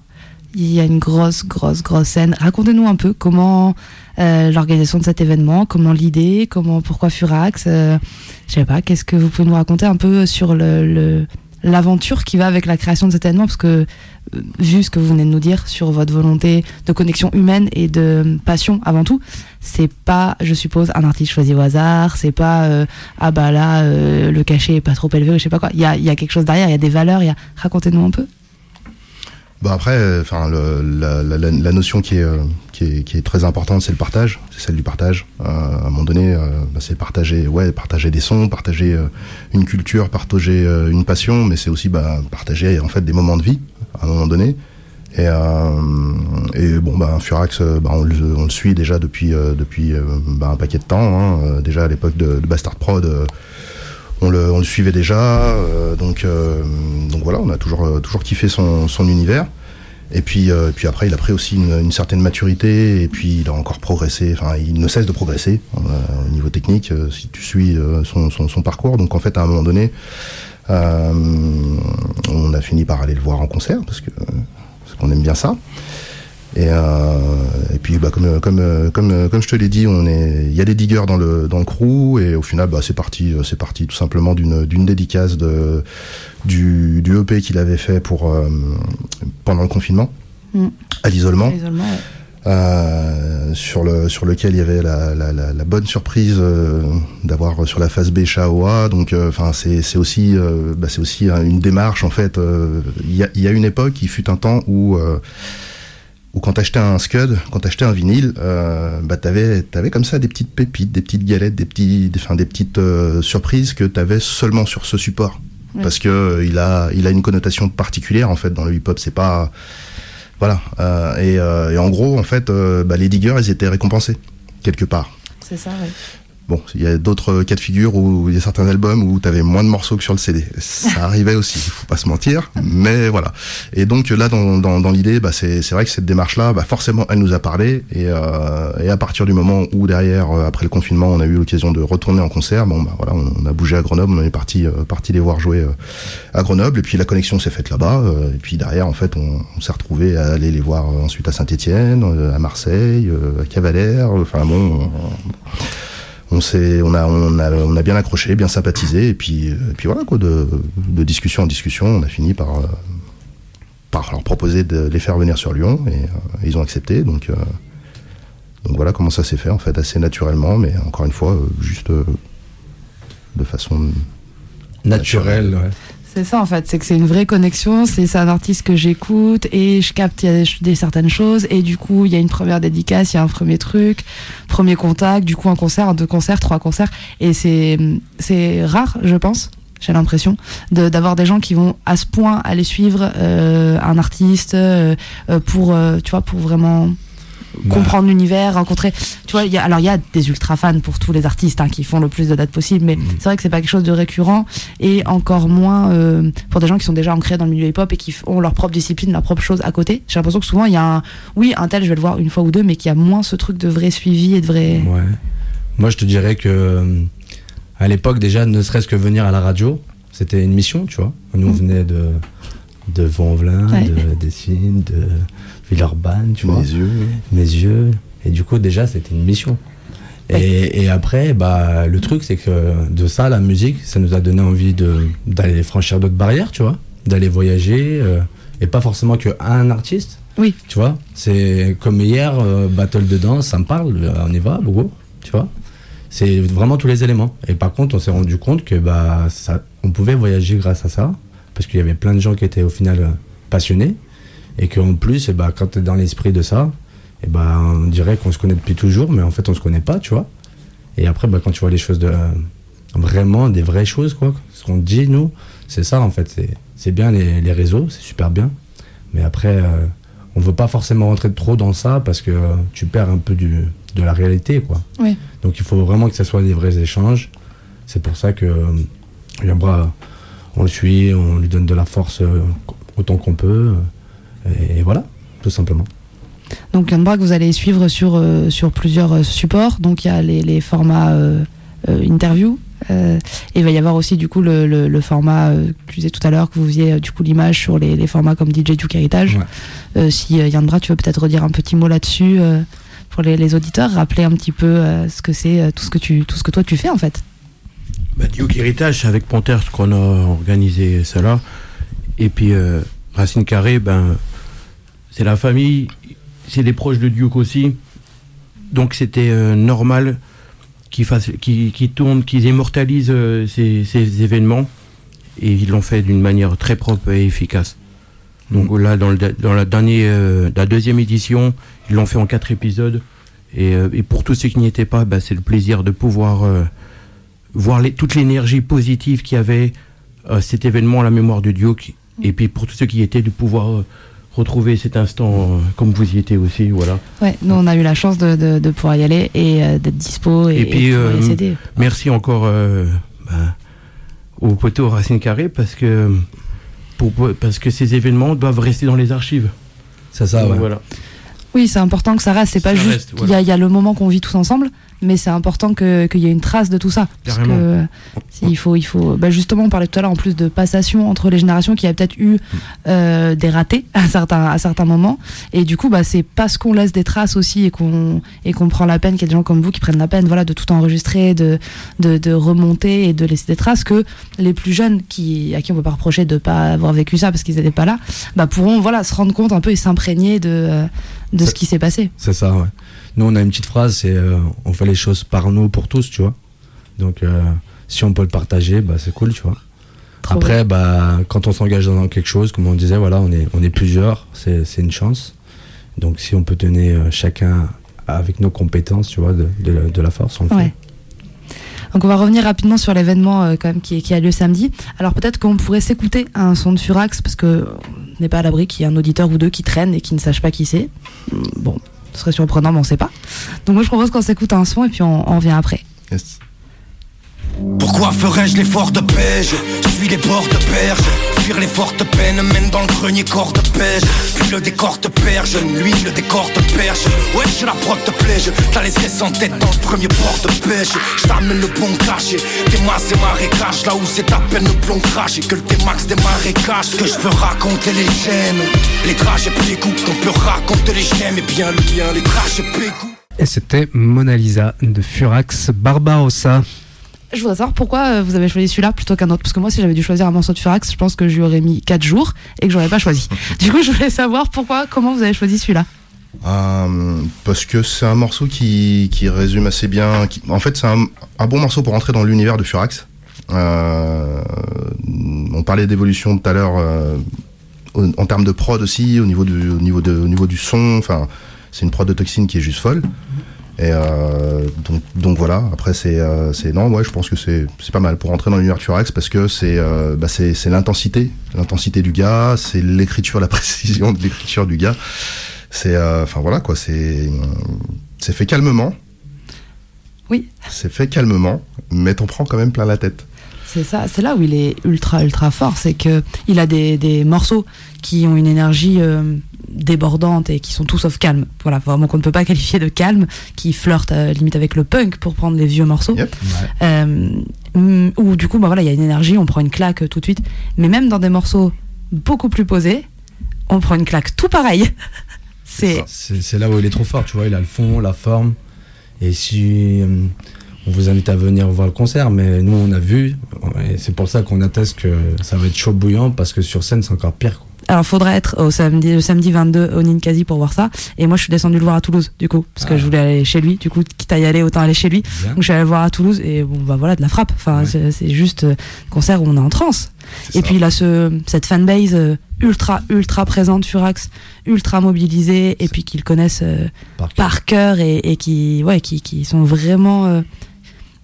[SPEAKER 6] Il y a une grosse, grosse, grosse scène. Racontez-nous un peu comment euh, l'organisation de cet événement, comment l'idée, comment, pourquoi Furax. euh, je sais pas, qu'est-ce que vous pouvez nous raconter un peu sur le, l'aventure qui va avec la création de cet événement? Parce que, vu ce que vous venez de nous dire sur votre volonté de connexion humaine et de passion avant tout, c'est pas, je suppose, un artiste choisi au hasard, c'est pas, euh, ah bah là, euh, le cachet est pas trop élevé, ou je sais pas quoi. Il y a, y a quelque chose derrière, il y a des valeurs, il y a... Racontez-nous un peu.
[SPEAKER 8] Bah après, euh, enfin, la, notion qui est, qui est, qui est très importante, c'est le partage. C'est celle du partage. À un moment donné, bah, c'est partager, ouais, partager des sons, partager une culture, partager une passion, mais c'est aussi bah, partager en fait des moments de vie à un moment donné. Et, euh, et bon, bah, Furax, euh, bah, on, le, suit déjà depuis, euh, depuis bah, un paquet de temps. hein. Déjà à l'époque de, Bastard Prod, on, le, on le suivait déjà. donc, donc voilà, on a toujours, toujours kiffé son, son univers. Et puis, puis après, il a pris aussi une, certaine maturité et puis il a encore progressé. Enfin, il ne cesse de progresser au niveau technique si tu suis son, son, parcours. Donc en fait, à un moment donné, on a fini par aller le voir en concert parce que parce qu'on aime bien ça. Et, euh, et puis bah, comme comme euh, comme euh, comme je te l'ai dit, on est il y a des diggers dans le dans le crew et au final bah, c'est parti euh, c'est parti tout simplement d'une d'une dédicace de du du EP qu'il avait fait pour euh, pendant le confinement
[SPEAKER 6] Mm.
[SPEAKER 8] à l'isolement
[SPEAKER 6] L'isolement, ouais.
[SPEAKER 8] Euh, sur le sur lequel il y avait la, la, la, la bonne surprise euh, d'avoir sur la phase B Shaoa donc euh, enfin c'est c'est aussi euh, bah, c'est aussi euh, une démarche en fait euh, il y y a une époque il fut un temps où euh, où quand t'achetais un scud, quand t'achetais un vinyle, euh, bah t'avais t'avais comme ça des petites pépites, des petites galettes, des petits, des, enfin des petites euh, surprises que t'avais seulement sur ce support,
[SPEAKER 6] Ouais.
[SPEAKER 8] parce que euh, il a il a une connotation particulière en fait dans le hip hop. C'est pas voilà euh, et, euh, et en gros en fait euh, bah, les diggers ils étaient récompensés quelque part.
[SPEAKER 6] C'est ça, ouais.
[SPEAKER 8] Bon, il y a d'autres cas de figure où il y a certains albums où tu avais moins de morceaux que sur le CD. Ça arrivait aussi, il faut pas se mentir, mais voilà. Et donc là, dans, dans, dans l'idée, bah, c'est c'est vrai que cette démarche-là, bah, forcément, elle nous a parlé. Et, euh, et à partir du moment où derrière, euh, après le confinement, on a eu l'occasion de retourner en concert, bon, bah, voilà, on, a bougé à Grenoble, on est parti, euh, parti les voir jouer euh, à Grenoble. Et puis la connexion s'est faite là-bas. euh, et puis derrière, en fait, on, on s'est retrouvé à aller les voir ensuite à Saint-Étienne, à Marseille, à Cavalère. Enfin bon. On- s'est, a, bien accroché, bien sympathisé, et puis, euh, puis voilà quoi, de, discussion en discussion, on a fini par, euh, par leur proposer de les faire venir sur Lyon, et, euh, ils ont accepté, donc, voilà comment ça s'est fait en fait, assez naturellement, mais encore une fois, juste de façon
[SPEAKER 7] Naturelle, ouais.
[SPEAKER 6] C'est ça en fait, c'est que c'est une vraie connexion, c'est un artiste que j'écoute et je capte y des, certaines choses et du coup il y a une première dédicace, il y a un premier truc, premier contact, du coup un concert, deux concerts, trois concerts et c'est rare je pense, j'ai l'impression de- d'avoir des gens qui vont à ce point aller suivre euh, un artiste euh, euh, pour euh, tu vois pour vraiment
[SPEAKER 7] Bah.
[SPEAKER 6] comprendre l'univers, rencontrer. Tu vois, il y a, alors il y a des ultra fans pour tous les artistes hein, qui font le plus de dates possible, mais c'est vrai que c'est pas quelque chose de récurrent et encore moins euh, pour des gens qui sont déjà ancrés dans le milieu hip-hop et qui ont leur propre discipline, leur propre chose à côté. J'ai l'impression que souvent il y a un, oui, un tel, je vais le voir une fois ou deux, mais qu'il y a moins ce truc de vrai suivi et de vrai.
[SPEAKER 7] Ouais. Moi, je te dirais que euh, à l'époque, déjà, ne serait-ce que venir à la radio, c'était une mission, tu vois. Nous, on venait de de
[SPEAKER 6] Ouais.
[SPEAKER 7] de Dessines, de Villeurbanne, tu vois.
[SPEAKER 8] mes yeux.
[SPEAKER 7] Mes yeux. Et du coup, déjà, c'était une mission. Et, et après, bah, le truc, c'est que de ça, la musique, ça nous a donné envie de d'aller franchir d'autres barrières, tu vois, d'aller voyager, euh, et pas forcément que un artiste.
[SPEAKER 6] Oui.
[SPEAKER 7] Tu vois, c'est comme hier, euh, battle de danse, ça me parle, euh, on y va, Bogo, tu vois. C'est vraiment tous les éléments. Et par contre, on s'est rendu compte que bah, ça, on pouvait voyager grâce à ça, parce qu'il y avait plein de gens qui étaient au final passionnés, et qu'en plus, eh bah, quand tu es dans l'esprit de ça, et bah, on dirait qu'on se connaît depuis toujours, mais en fait, on se connaît pas, tu vois. Et après, bah, quand tu vois les choses de. vraiment, des vraies choses, quoi, ce qu'on dit, nous, c'est ça, en fait. c'est- bien les, les réseaux, c'est super bien. Mais après, euh, on veut pas forcément rentrer trop dans ça parce que euh, tu perds un peu du, de la réalité, quoi.
[SPEAKER 6] Oui.
[SPEAKER 7] Donc il faut vraiment que ce soit des vrais échanges. C'est pour ça que euh, Yambra, on le suit, on lui donne de la force euh, autant qu'on peut. Et, voilà, tout simplement.
[SPEAKER 6] Donc Yann Braque, vous allez suivre sur, euh, sur plusieurs euh, supports. Donc il y a les, les formats euh, euh, interview. euh, et il va y avoir aussi du coup le, le, le format euh, que tu disais tout à l'heure que vous faisiez euh, du coup l'image sur les, les formats comme DJ Duke Heritage.
[SPEAKER 7] Ouais.
[SPEAKER 6] Euh, si euh, Yann Bra, tu veux peut-être redire un petit mot là-dessus euh, pour les, les auditeurs, rappeler un petit peu euh, ce que c'est euh, tout ce que tu tout ce que toi tu fais en fait.
[SPEAKER 9] Bah, Duke Héritage, c'est avec Panthers qu'on a organisé cela. Et puis euh, Racine Carré, ben, c'est la famille, c'est des proches de Duke aussi. Donc c'était euh, normal qu'ils fassent, qu'ils, qu'ils tournent, qu'ils immortalisent euh, ces, ces événements. Et ils l'ont fait d'une manière très propre et efficace. Donc là, dans, le, dans la, dernière, euh, la deuxième édition, ils l'ont fait en quatre épisodes. Et, et pour tous ceux qui n'y étaient pas, bah, c'est le plaisir de pouvoir voir les, toute l'énergie positive qu'il y avait cet événement à la mémoire de Duke. Et puis pour tous ceux qui y étaient, de pouvoir retrouver cet instant euh, comme vous y étiez aussi. Voilà.
[SPEAKER 6] Ouais, nous on a eu la chance de, de, de pouvoir y aller et euh, d'être dispo et,
[SPEAKER 9] Et puis, euh,
[SPEAKER 6] les aider.
[SPEAKER 9] Merci encore euh, ben, au poteau Racine Carré parce que, pour, parce que ces événements doivent rester dans les archives.
[SPEAKER 7] C'est ça, ouais.
[SPEAKER 9] Voilà.
[SPEAKER 6] Oui, c'est important que ça reste. C'est pas
[SPEAKER 9] Ça
[SPEAKER 6] juste.
[SPEAKER 9] reste,
[SPEAKER 6] Il
[SPEAKER 9] voilà.
[SPEAKER 6] y, a, il y a le moment qu'on vit tous ensemble, mais c'est important que- qu'il y ait une trace de tout ça. Parce que il faut, il faut. Bah justement, on parlait tout à l'heure en plus de passation entre les générations, qui a peut-être eu euh, des ratés à certains à certains moments. Et du coup, bah c'est parce qu'on laisse des traces aussi et qu'on prend la peine, qu'il y a des gens comme vous qui prennent la peine, voilà, de tout enregistrer, de de, de remonter et de laisser des traces, que les plus jeunes qui à qui on peut pas reprocher de pas avoir vécu ça parce qu'ils n'étaient pas là, bah pourront voilà se rendre compte un peu et s'imprégner de euh, de ce qui s'est passé.
[SPEAKER 7] C'est ça, ouais. Nous, on a une petite phrase, c'est euh, on fait les choses par nous, pour tous, tu vois. Donc, euh, si on peut le partager, bah, c'est cool, tu vois.
[SPEAKER 6] Trop
[SPEAKER 7] Après, bah, quand on s'engage dans quelque chose, comme on disait, voilà, on est, on est plusieurs, c'est c'est une chance. Donc, si on peut donner euh, chacun avec nos compétences, tu vois, de, de- de la force, on le
[SPEAKER 6] Ouais.
[SPEAKER 7] fait.
[SPEAKER 6] Donc on va revenir rapidement sur l'événement euh, quand même qui, a lieu samedi. Alors peut-être qu'on pourrait s'écouter un son de Furax parce que on n'est pas à l'abri qu'il y ait un auditeur ou deux qui traîne et qui ne sache pas qui c'est. Bon, ce serait surprenant mais on sait pas. Donc moi je propose qu'on s'écoute un son et puis on, on revient après.
[SPEAKER 8] Yes.
[SPEAKER 11] Pourquoi ferais-je l'effort de paix Je suis les bords de berge. Fuir les fortes peines mène dans le grenier corps de pêche. Puis le décor te perche, lui le décor te perche. Ouais je la prod te plaise T'as les stress en tête dans le premier port de pêche. Je t'amène le bon cachet. Tes mains c'est marécage Là où c'est à peine le plomb craché Que le T-Max des marécages Ce que je veux raconter les gènes. Les trajets pégout Qu'on peut raconter les gemmes. Et bien le lien les trajets pégout
[SPEAKER 5] Et c'était Mona Lisa de Furax Barbarossa.
[SPEAKER 6] Je voudrais savoir pourquoi euh, vous avez choisi celui-là plutôt qu'un autre. Parce que moi, si j'avais dû choisir un morceau de Furax, je pense que lui aurais mis 4 jours et que j'aurais pas choisi. Du coup, je voulais savoir pourquoi, comment vous avez choisi celui-là.
[SPEAKER 8] Euh, parce que c'est un morceau qui, qui résume assez bien. qui- en fait, c'est un, un bon morceau pour entrer dans l'univers de Furax. Euh, on parlait d'évolution tout à l'heure euh, en termes de prod aussi, au niveau du, au niveau de, au niveau du son. Enfin, c'est une prod de Toxine qui est juste folle. Et euh, donc, voilà. Après, c'est, euh, c'est non, ouais, je pense que c'est, c'est pas mal pour entrer dans l'univers de Furax parce que c'est, euh, bah, c'est, c'est l'intensité, l'intensité du gars, c'est l'écriture, la précision de l'écriture du gars. C'est, euh, enfin voilà quoi, c'est, c'est fait calmement.
[SPEAKER 6] Oui.
[SPEAKER 8] C'est fait calmement, mais t'en prends quand même plein la tête.
[SPEAKER 6] C'est ça, c'est là où il est ultra ultra fort, c'est que il a des, des morceaux qui ont une énergie euh, débordante et qui sont tout sauf calmes. Voilà, vraiment qu'on ne peut pas qualifier de calme, qui flirtent euh, limite avec le punk pour prendre les vieux morceaux. Euh, mm, où du coup, bah voilà, il y a une énergie, on prend une claque euh, tout de suite. Mais même dans des morceaux beaucoup plus posés, on prend une claque tout pareil. c'est
[SPEAKER 7] C'est c'est là où il est trop fort, tu vois, il a le fond, la forme. Et si euh, on vous invite à venir voir le concert, mais nous on a vu, et c'est pour ça qu'on atteste que ça va être chaud bouillant, parce que sur scène c'est encore pire. quoi.
[SPEAKER 6] Alors, faudrait être au samedi, le samedi 22 au Ninkasi pour voir ça. Et moi, je suis descendu le voir à Toulouse, du coup, parce que je voulais aller chez lui. Du coup, quitte à y aller, autant aller chez lui.
[SPEAKER 7] Bien.
[SPEAKER 6] Donc, je suis allé le voir à Toulouse et bon, bah voilà, de la frappe. Enfin, c'est- c'est juste euh, un concert où on est en transe. Et puis, il a ce, cette fanbase euh, ultra, ultra présente, Furax, ultra mobilisée, et puis qu'ils connaissent euh, par cœur et, et qui, ouais, qui, qui sont vraiment. euh,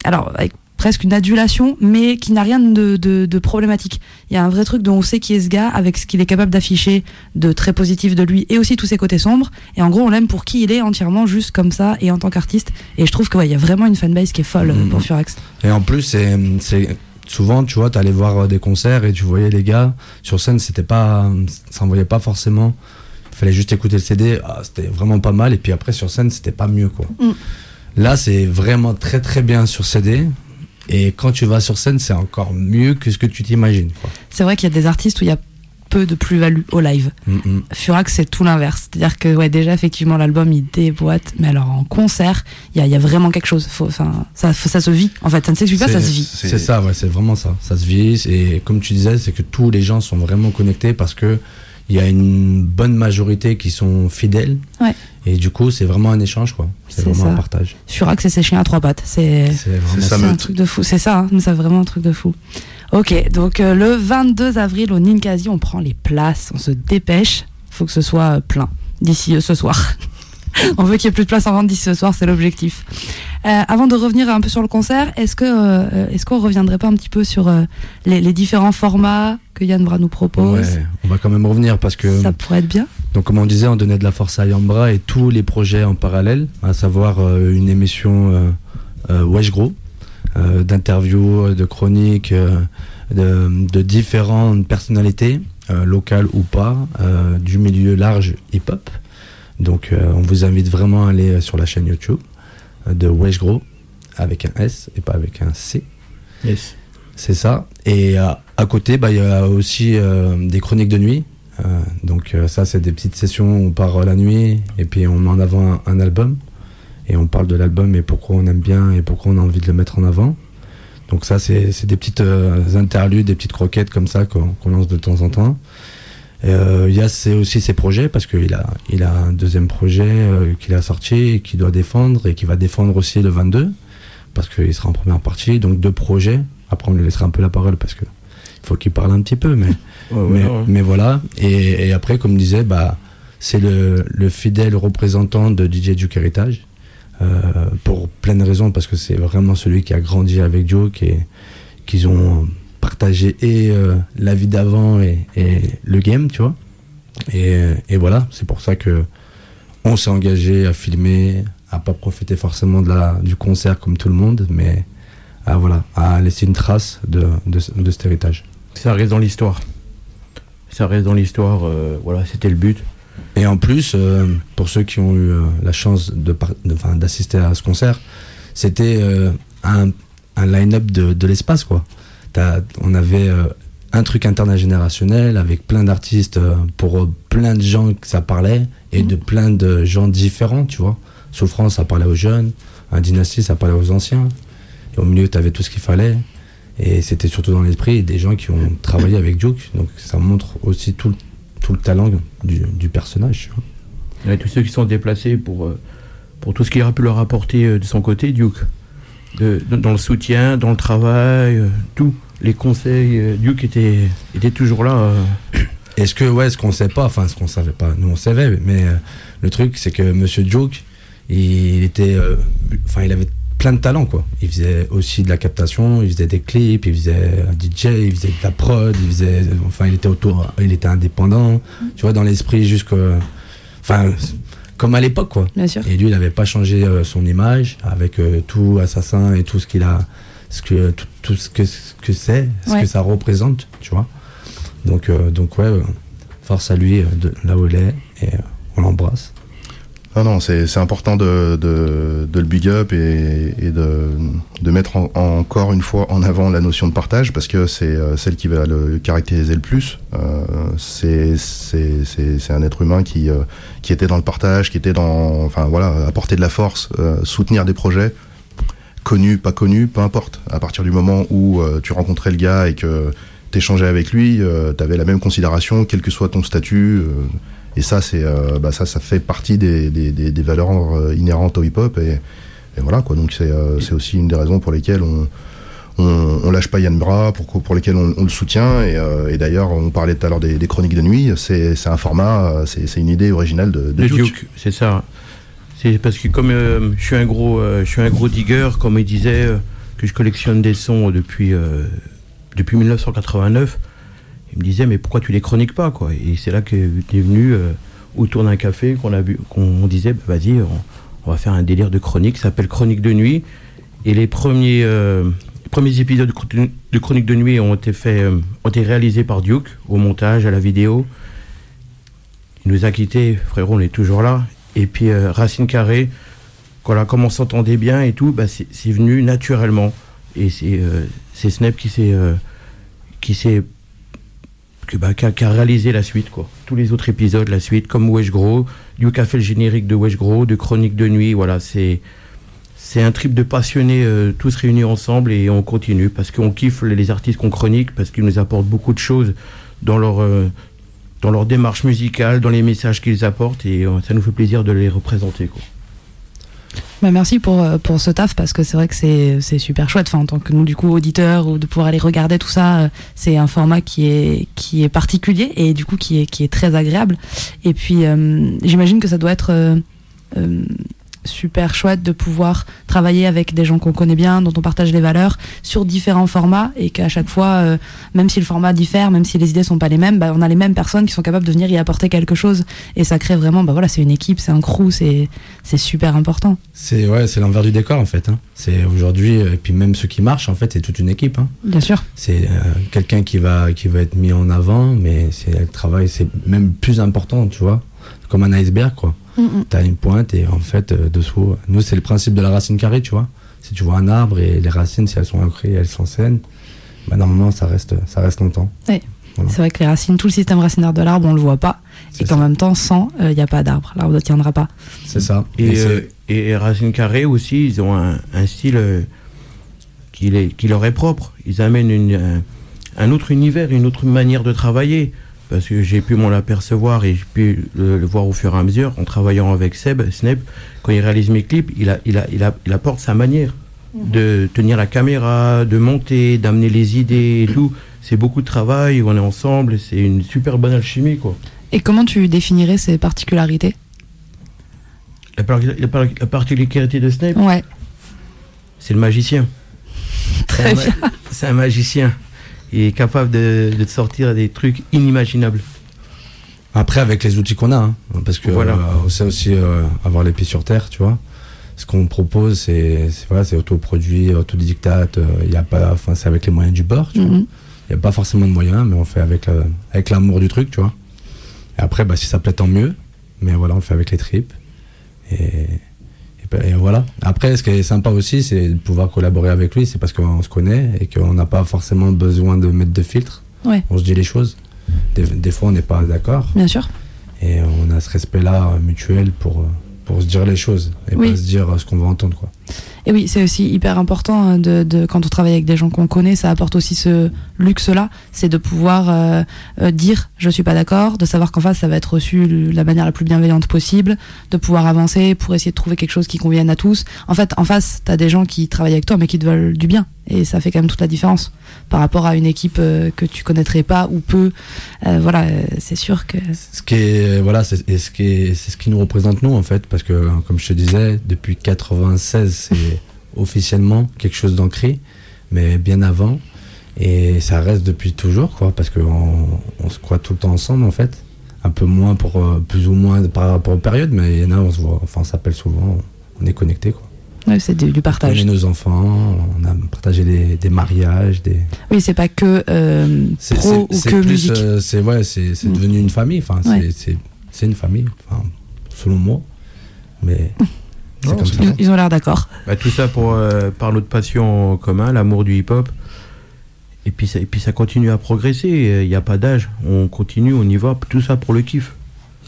[SPEAKER 6] alors, avec presque une adulation, mais qui n'a rien de, de, de problématique. Il y a un vrai truc dont on sait qui est ce gars, avec ce qu'il est capable d'afficher de très positif de lui, et aussi tous ses côtés sombres. Et en gros, on l'aime pour qui il est entièrement, juste comme ça, et en tant qu'artiste. Et je trouve qu'il y a vraiment une fanbase qui est folle euh, pour Furax.
[SPEAKER 7] Et en plus, c'est c'est- souvent, tu vois, t'allais voir euh, des concerts et tu voyais les gars sur scène, c'était pas, ça envoyait pas forcément. Il fallait juste écouter le CD, ah, c'était vraiment pas mal. Et puis après sur scène, c'était pas mieux, quoi.
[SPEAKER 6] Mm.
[SPEAKER 7] Là, c'est vraiment très très bien sur CD. Et quand tu vas sur scène, c'est encore mieux que ce que tu t'imagines.
[SPEAKER 6] C'est vrai qu'il y a des artistes où il y a peu de plus-value au live.
[SPEAKER 7] Mm.
[SPEAKER 6] Furax, c'est tout l'inverse. C'est-à-dire que, ouais, déjà, effectivement, l'album, il déboîte. Mais alors, en concert, il y a, il y a vraiment quelque chose. Faut, ça, faut- ça se vit. En fait, ça ne s'explique pas, ça se vit.
[SPEAKER 7] C'est ça, ouais, c'est vraiment ça. Ça se vit. Et comme tu disais, c'est que tous les gens sont vraiment connectés parce que il y a une bonne majorité qui sont fidèles.
[SPEAKER 6] Ouais.
[SPEAKER 7] Et du coup, c'est vraiment un échange, quoi. C'est vraiment
[SPEAKER 6] ça.
[SPEAKER 7] un partage.
[SPEAKER 6] Furax, c'est ses chiens à trois pattes. C'est un truc de fou. C'est ça, hein, c'est vraiment un truc de fou. Ok, donc euh, le 22 avril au Ninkasi, on prend les places, on se dépêche. faut que ce soit plein d'ici euh, ce soir. on veut qu'il y ait plus de place en vente d'ici ce soir, c'est l'objectif. Euh, avant de revenir un peu sur le concert, est-ce que euh, est-ce qu'on reviendrait pas un petit peu sur euh, les, les différents formats que Yann Bra nous propose?
[SPEAKER 7] Ouais, on va quand même revenir parce que.
[SPEAKER 6] Ça pourrait être bien.
[SPEAKER 7] Donc, comme on disait, on donnait de la force à Yambra et tous les projets en parallèle, à savoir euh, une émission euh, euh, Wesh Gros, euh, d'interviews, de chroniques, euh, de, de différentes personnalités, euh, locales ou pas, euh, du milieu large hip-hop. Donc, euh, on vous invite vraiment à aller sur la chaîne YouTube de Wesh Gros, avec un S et pas avec un C.
[SPEAKER 9] Yes.
[SPEAKER 7] C'est ça. Et euh, à côté, bah, il y a aussi euh, des chroniques de nuit. Euh, donc ça, c'est des petites sessions où on part la nuit et puis on met en avant un, un album. Et on parle de l'album et pourquoi on aime bien et pourquoi on a envie de le mettre en avant. Donc ça, c'est des petites euh, interludes, des petites croquettes comme ça qu'on qu'on lance de temps en temps. Euh, Il y a c'est aussi ses projets parce qu'il a, il a un deuxième projet euh, qu'il a sorti et qu'il doit défendre et qui va défendre aussi le 22 parce qu'il sera en première partie. Donc deux projets. Après, on lui laissera un peu la parole parce que il faut qu'il parle un petit peu, mais
[SPEAKER 9] Ouais,
[SPEAKER 7] mais,
[SPEAKER 9] ouais.
[SPEAKER 7] mais voilà. Et, et après, comme disait, bah c'est le, le fidèle représentant de DJ Duke Heritage. euh, pour plein de raisons, parce que c'est vraiment celui qui a grandi avec Duke et qu'ils ont partagé et euh, la vie d'avant et, et le game, tu vois. Et, et voilà, c'est pour ça que on s'est engagé à filmer, à pas profiter forcément de la, du concert comme tout le monde, mais à, voilà, à laisser une trace de, de, de cet héritage.
[SPEAKER 9] Ça reste dans l'histoire. Ça reste dans l'histoire, euh, voilà, c'était le but.
[SPEAKER 7] Et en plus, euh, pour ceux qui ont eu euh, la chance de par- de- d'assister à ce concert, c'était un, un line-up de, de l'espace, quoi. On avait euh, un truc intergénérationnel avec plein d'artistes euh, pour euh, plein de gens que ça parlait et de plein de gens différents, tu vois. Souffrance, ça parlait aux jeunes. Un Dynastie, ça parlait aux anciens. Et au milieu, tu avais tout ce qu'il fallait. Et c'était surtout dans l'esprit des gens qui ont travaillé avec Duke. Donc ça montre aussi tout, le- tout le talent du, du personnage. tu vois.
[SPEAKER 9] A tous ceux qui sont déplacés pour, pour tout ce qu'il aurait pu leur apporter de son côté, Duke. De- de- dans le soutien, dans le travail, euh, tout. Les conseils, euh, Duke était, était toujours là. euh.
[SPEAKER 7] Et ce que, ouais, ce qu'on sait pas, enfin, ce qu'on savait pas, nous on savait, mais euh, le truc, c'est que Monsieur Joke, il était, euh, enfin, il avait plein de talents, quoi. Il faisait aussi de la captation, il faisait des clips, il faisait un DJ, il faisait de la prod, il faisait, enfin, il était autour, il était indépendant, tu vois, dans l'esprit jusqu'au, enfin, comme à l'époque, quoi.
[SPEAKER 6] Bien sûr.
[SPEAKER 7] Et lui, il n'avait pas changé euh, son image avec euh, tout assassin et tout ce qu'il a, ce que, tout, tout ce que, ce que c'est, ce
[SPEAKER 6] Ouais.
[SPEAKER 7] que ça représente, tu vois. Donc, euh, donc ouais, force à lui de là où il est et on l'embrasse.
[SPEAKER 8] Non, non, c'est important de, de, de le big up et, et de, de mettre en- encore une fois en avant la notion de partage parce que c'est euh, celle qui va le caractériser le plus. Euh, c'est un être humain qui, euh, qui était dans le partage, qui était dans. Enfin voilà, apporter de la force, euh, soutenir des projets, connus, pas connus, peu importe. À partir du moment où euh, tu rencontrais le gars et que t'échangeais avec lui, tu avais la même considération, quel que soit ton statut. Et ça, c'est, euh, bah, ça, ça fait partie des, des, des, des valeurs euh, inhérentes au hip-hop. Et, et voilà, quoi. Donc, c'est, euh, c'est aussi une des raisons pour lesquelles on, on, on lâche pas Yann Bras, pour, pour lesquelles on, on le soutient. Et, euh, et d'ailleurs, on parlait tout à l'heure des, des chroniques de nuit. C'est, c'est un format, c'est, c'est une idée originale de, de Duke.
[SPEAKER 9] Duke, c'est ça. C'est parce que comme je suis un gros, je suis un gros digger, comme il disait, que je collectionne des sons depuis depuis 1989. Il me disait mais pourquoi tu les chroniques pas quoi? Et c'est là que est venu euh, autour d'un café qu'on a vu, qu'on disait bah, vas-y, on, va faire un délire de chronique, ça s'appelle Chronique de nuit. Et les premiers euh, premiers épisodes de, chron- de Chronique de nuit ont été faits, euh, ont été réalisés par Duke au montage, à la vidéo. Il nous a quittés, frérot, on est toujours là. Et puis Racine Carré, voilà, comme on s'entendait bien et tout, bah, c'est venu naturellement. Et c'est Snap qui s'est qui s'est qui, a, réalisé la suite quoi. Tous les autres épisodes, la suite, comme Wesh Gros, Duke a le générique de Wesh Gros, de Chronique de nuit, voilà, c'est c'est un trip de passionnés euh, tous réunis ensemble et on continue parce qu'on kiffe les les artistes qu'on chronique parce qu'ils nous apportent beaucoup de choses dans leur euh, dans leur démarche musicale, dans les messages qu'ils apportent et euh, ça nous fait plaisir de les représenter quoi.
[SPEAKER 6] Bah, merci pour, euh, pour ce taf parce que c'est vrai que c'est super chouette. Enfin, en tant que nous, du coup, auditeurs, ou de pouvoir aller regarder tout ça, euh, c'est un format qui est, qui est particulier et du coup qui est, qui est très agréable. Et puis, euh, j'imagine que ça doit être euh, super chouette de pouvoir travailler avec des gens qu'on connaît bien, dont on partage les valeurs, sur différents formats et qu'à chaque fois, euh, même si le format diffère, même si les idées sont pas les mêmes, bah, on a les mêmes personnes qui sont capables de venir y apporter quelque chose et ça crée vraiment, bah voilà, c'est une équipe, c'est un crew, c'est c'est super important.
[SPEAKER 7] C'est ouais, c'est l'envers du décor en fait. hein. C'est aujourd'hui et puis même ceux qui marchent en fait, c'est toute une équipe. hein.
[SPEAKER 6] Bien sûr.
[SPEAKER 7] C'est euh, quelqu'un qui va qui va être mis en avant, mais c'est le travail, c'est même plus important, tu vois, comme un iceberg quoi.
[SPEAKER 6] Mhm.
[SPEAKER 7] T'as une pointe et en fait euh, dessous, nous c'est le principe de la racine carrée, tu vois. Si tu vois un arbre et les racines, si elles sont ancrées, elles s'enseignent, bah normalement ça reste ça reste longtemps. Voilà.
[SPEAKER 6] C'est vrai que les racines, tout le système racinaire de l'arbre, on le voit pas. Et qu'en même temps, sans, il n'y a pas d'arbre. L'arbre ne tiendra pas.
[SPEAKER 7] C'est ça.
[SPEAKER 9] Et,
[SPEAKER 7] Et
[SPEAKER 9] euh, et Racine Carré aussi, ils ont un, un style euh, qui, les- qui leur est propre. Ils amènent une, un, un autre univers, une autre manière de travailler. Parce que j'ai pu m'en apercevoir et j'ai pu le, le voir au fur et à mesure en travaillant avec Seb, Snap. Quand il réalise mes clips, il, a, il, a, il, a, il apporte sa manière de tenir la caméra, de monter, d'amener les idées et tout. C'est beaucoup de travail, on est ensemble, c'est une super bonne alchimie quoi.
[SPEAKER 6] Et comment tu définirais ces particularités?
[SPEAKER 9] La, par- la par- la particularité de Snape,
[SPEAKER 6] Ouais.
[SPEAKER 9] c'est le magicien.
[SPEAKER 6] Très bien.
[SPEAKER 9] C'est un magicien. Il est capable de, de te sortir des trucs inimaginables.
[SPEAKER 7] Après, avec les outils qu'on a, hein, parce que
[SPEAKER 9] Voilà.
[SPEAKER 7] euh, on sait aussi euh, avoir les pieds sur terre, tu vois. Ce qu'on propose, c'est c'est voilà, c'est autoproduit, autodidacte. euh, Il y a pas, enfin, c'est avec les moyens du bord, tu vois.
[SPEAKER 6] Mhm.
[SPEAKER 7] Il y a pas forcément de moyens, mais on fait avec la- avec l'amour du truc, tu vois. Et après, bah, si ça plaît, tant mieux. Mais voilà, on le fait avec les tripes. Et, et, voilà. Après, ce qui est sympa aussi, c'est de pouvoir collaborer avec lui. C'est parce qu'on se connaît et qu'on n'a pas forcément besoin de mettre de filtre.
[SPEAKER 6] Ouais.
[SPEAKER 7] On se dit les choses. Des, des fois, on n'est pas d'accord.
[SPEAKER 6] Bien sûr.
[SPEAKER 7] Et on a ce respect-là euh, mutuel pour, euh, pour se dire les choses et
[SPEAKER 6] Oui.
[SPEAKER 7] pas se dire euh, ce qu'on veut entendre quoi.
[SPEAKER 6] Et oui, c'est aussi hyper important de, de- quand on travaille avec des gens qu'on connaît, ça apporte aussi ce luxe-là, c'est de pouvoir euh, euh, dire je suis pas d'accord, de savoir qu'en face ça va être reçu de la manière la plus bienveillante possible, de pouvoir avancer pour essayer de trouver quelque chose qui convienne à tous. En fait, en face, t'as des gens qui travaillent avec toi mais qui te veulent du bien, et ça fait quand même toute la différence par rapport à une équipe euh, que tu connaîtrais pas ou peu. Voilà, c'est sûr que
[SPEAKER 7] Ce qui est voilà, c'est ce qui est c'est ce qui nous représente nous en fait parce que comme je te disais depuis 96 c'est officiellement quelque chose d'ancré mais bien avant et ça reste depuis toujours quoi parce qu'on on se croit tout le temps ensemble en fait un peu moins pour euh, plus ou moins par rapport aux périodes mais il y en a on se voit enfin on s'appelle souvent on est connecté quoi
[SPEAKER 6] ouais, c'est du, du
[SPEAKER 7] on
[SPEAKER 6] partage.
[SPEAKER 7] connaît nos enfants on a partagé des, des mariages des
[SPEAKER 6] Oui, c'est pas que euh,
[SPEAKER 7] c'est
[SPEAKER 6] pro ou que
[SPEAKER 7] plus,
[SPEAKER 6] musique.
[SPEAKER 7] euh, c'est ouais, c'est c'est
[SPEAKER 6] Mm.
[SPEAKER 7] devenu une famille. Enfin,
[SPEAKER 6] Ouais.
[SPEAKER 7] c'est- c'est c'est une famille. Enfin, selon moi. Mais
[SPEAKER 8] Non,
[SPEAKER 7] comme
[SPEAKER 8] c'est
[SPEAKER 7] ça.
[SPEAKER 6] Ils, ils ont l'air d'accord.
[SPEAKER 9] Bah, tout ça pour, euh, par notre passion en commun, l'amour du hip-hop. Et puis, ça, et puis ça continue à progresser. Il n'y a pas d'âge. On continue, on y va. Tout ça pour le kiff.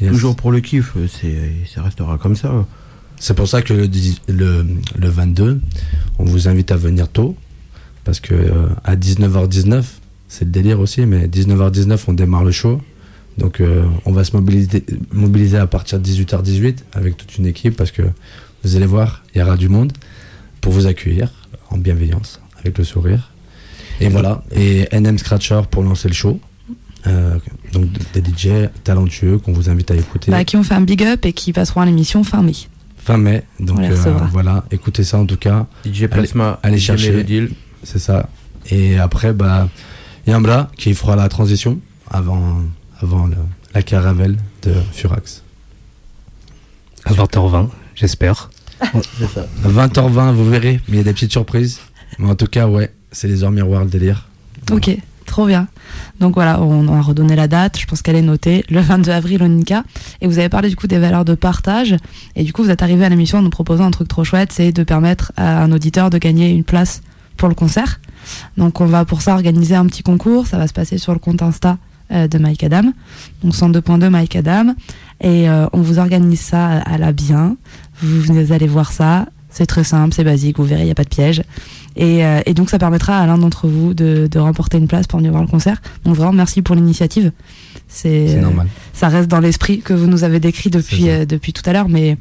[SPEAKER 7] Yes.
[SPEAKER 9] Toujours pour le kiff. C'est, ça restera comme ça.
[SPEAKER 7] C'est pour ça que le, le, le 22, on vous invite à venir tôt. Parce que euh, à 19h19, c'est le délire aussi, mais 19h19, on démarre le show. Donc euh, on va se mobiliser, mobiliser à partir de 18h18 avec toute une équipe parce que vous allez voir, il y aura du monde pour vous accueillir en bienveillance, avec le sourire. Et voilà, et NM Scratcher pour lancer le show. Euh, donc des DJ talentueux qu'on vous invite à écouter.
[SPEAKER 6] Bah, qui ont fait un big up et qui passeront à l'émission fin mai.
[SPEAKER 7] Fin mai, donc euh, voilà, écoutez ça en tout cas.
[SPEAKER 9] DJ Plasma,
[SPEAKER 7] allez
[SPEAKER 9] DJ
[SPEAKER 7] chercher
[SPEAKER 9] le deal.
[SPEAKER 7] C'est ça. Et après, bah, Yambra qui fera la transition avant, avant le- la caravelle de Furax.
[SPEAKER 5] À 20h20, j'espère.
[SPEAKER 9] C'est ça.
[SPEAKER 7] À 20h20, vous verrez, mais il y a des petites surprises. Mais en tout cas, ouais, c'est les heures miroirs, le délire.
[SPEAKER 6] Ok, trop bien. Donc voilà, on a redonné la date, je pense qu'elle est notée, le 22 avril au. Et vous avez parlé du coup des valeurs de partage. Et du coup, vous êtes arrivé à l'émission en nous proposant un truc trop chouette, c'est de permettre à un auditeur de gagner une place pour le concert. Donc on va pour ça organiser un petit concours, ça va se passer sur le compte Insta euh, de Mike Adam, donc 102.2 Mike Adam. Et euh, on vous organise ça à, la bien. Vous allez voir ça. C'est très simple, c'est basique, vous verrez, il n'y a pas de piège. Et, euh, et donc ça permettra à l'un d'entre vous de, de remporter une place pour venir voir le concert. Donc vraiment merci pour l'initiative. C'est euh,
[SPEAKER 7] normal.
[SPEAKER 6] ça reste dans l'esprit que vous nous avez décrit depuis, euh, depuis tout à l'heure, mais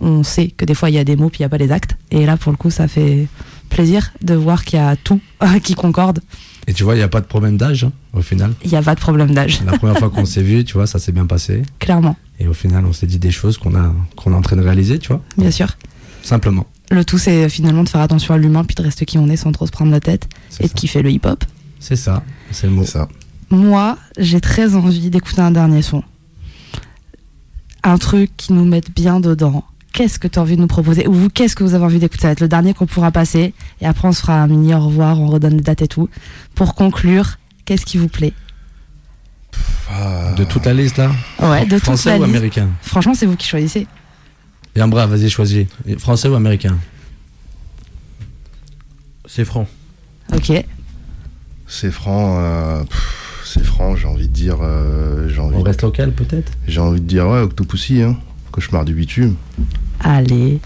[SPEAKER 6] on sait que des fois il y a des mots puis il n'y a pas les actes. Et là pour le coup ça fait plaisir de voir qu'il y a tout qui concorde.
[SPEAKER 7] Et tu vois, il n'y a pas de problème d'âge, hein, au final.
[SPEAKER 6] Il n'y a pas de problème d'âge,
[SPEAKER 7] La première fois qu'on s'est vu, tu vois, ça s'est bien passé.
[SPEAKER 6] clairement,
[SPEAKER 7] Et au final, on s'est dit des choses qu'on a qu'on est en train de réaliser, tu vois.
[SPEAKER 6] bien sûr.
[SPEAKER 7] Simplement.
[SPEAKER 6] Le tout c'est finalement de faire attention à l'humain puis de rester qui on est sans trop se prendre la tête
[SPEAKER 7] C'est
[SPEAKER 6] et de
[SPEAKER 7] ça.
[SPEAKER 6] kiffer le hip-hop.
[SPEAKER 7] C'est ça, c'est le mot.
[SPEAKER 8] Ça.
[SPEAKER 6] Moi, j'ai très envie d'écouter un dernier son. Un truc qui nous mette bien dedans. Qu'est-ce que tu as envie de nous proposer? Ou vous, qu'est-ce que vous avez envie d'écouter? Ça va être le dernier qu'on pourra passer. Et après, on se fera un mini au revoir, on redonne les dates et tout. Pour conclure, qu'est-ce qui vous plaît?
[SPEAKER 8] Ah,
[SPEAKER 7] De toute la liste là?
[SPEAKER 6] Ouais, de toute
[SPEAKER 7] Français
[SPEAKER 6] la
[SPEAKER 7] ou
[SPEAKER 6] liste.
[SPEAKER 7] américain?
[SPEAKER 6] Franchement, c'est vous qui choisissez.
[SPEAKER 7] Yambra, vas-y, choisis. Français ou américain
[SPEAKER 9] C'est franc.
[SPEAKER 6] Ok.
[SPEAKER 8] C'est franc. euh, c'est franc, j'ai envie de dire. euh, j'ai envie,
[SPEAKER 7] On reste local peut-être?
[SPEAKER 8] J'ai envie de dire, ouais, Octopussy, hein. Cauchemar du bitume.
[SPEAKER 6] Allez.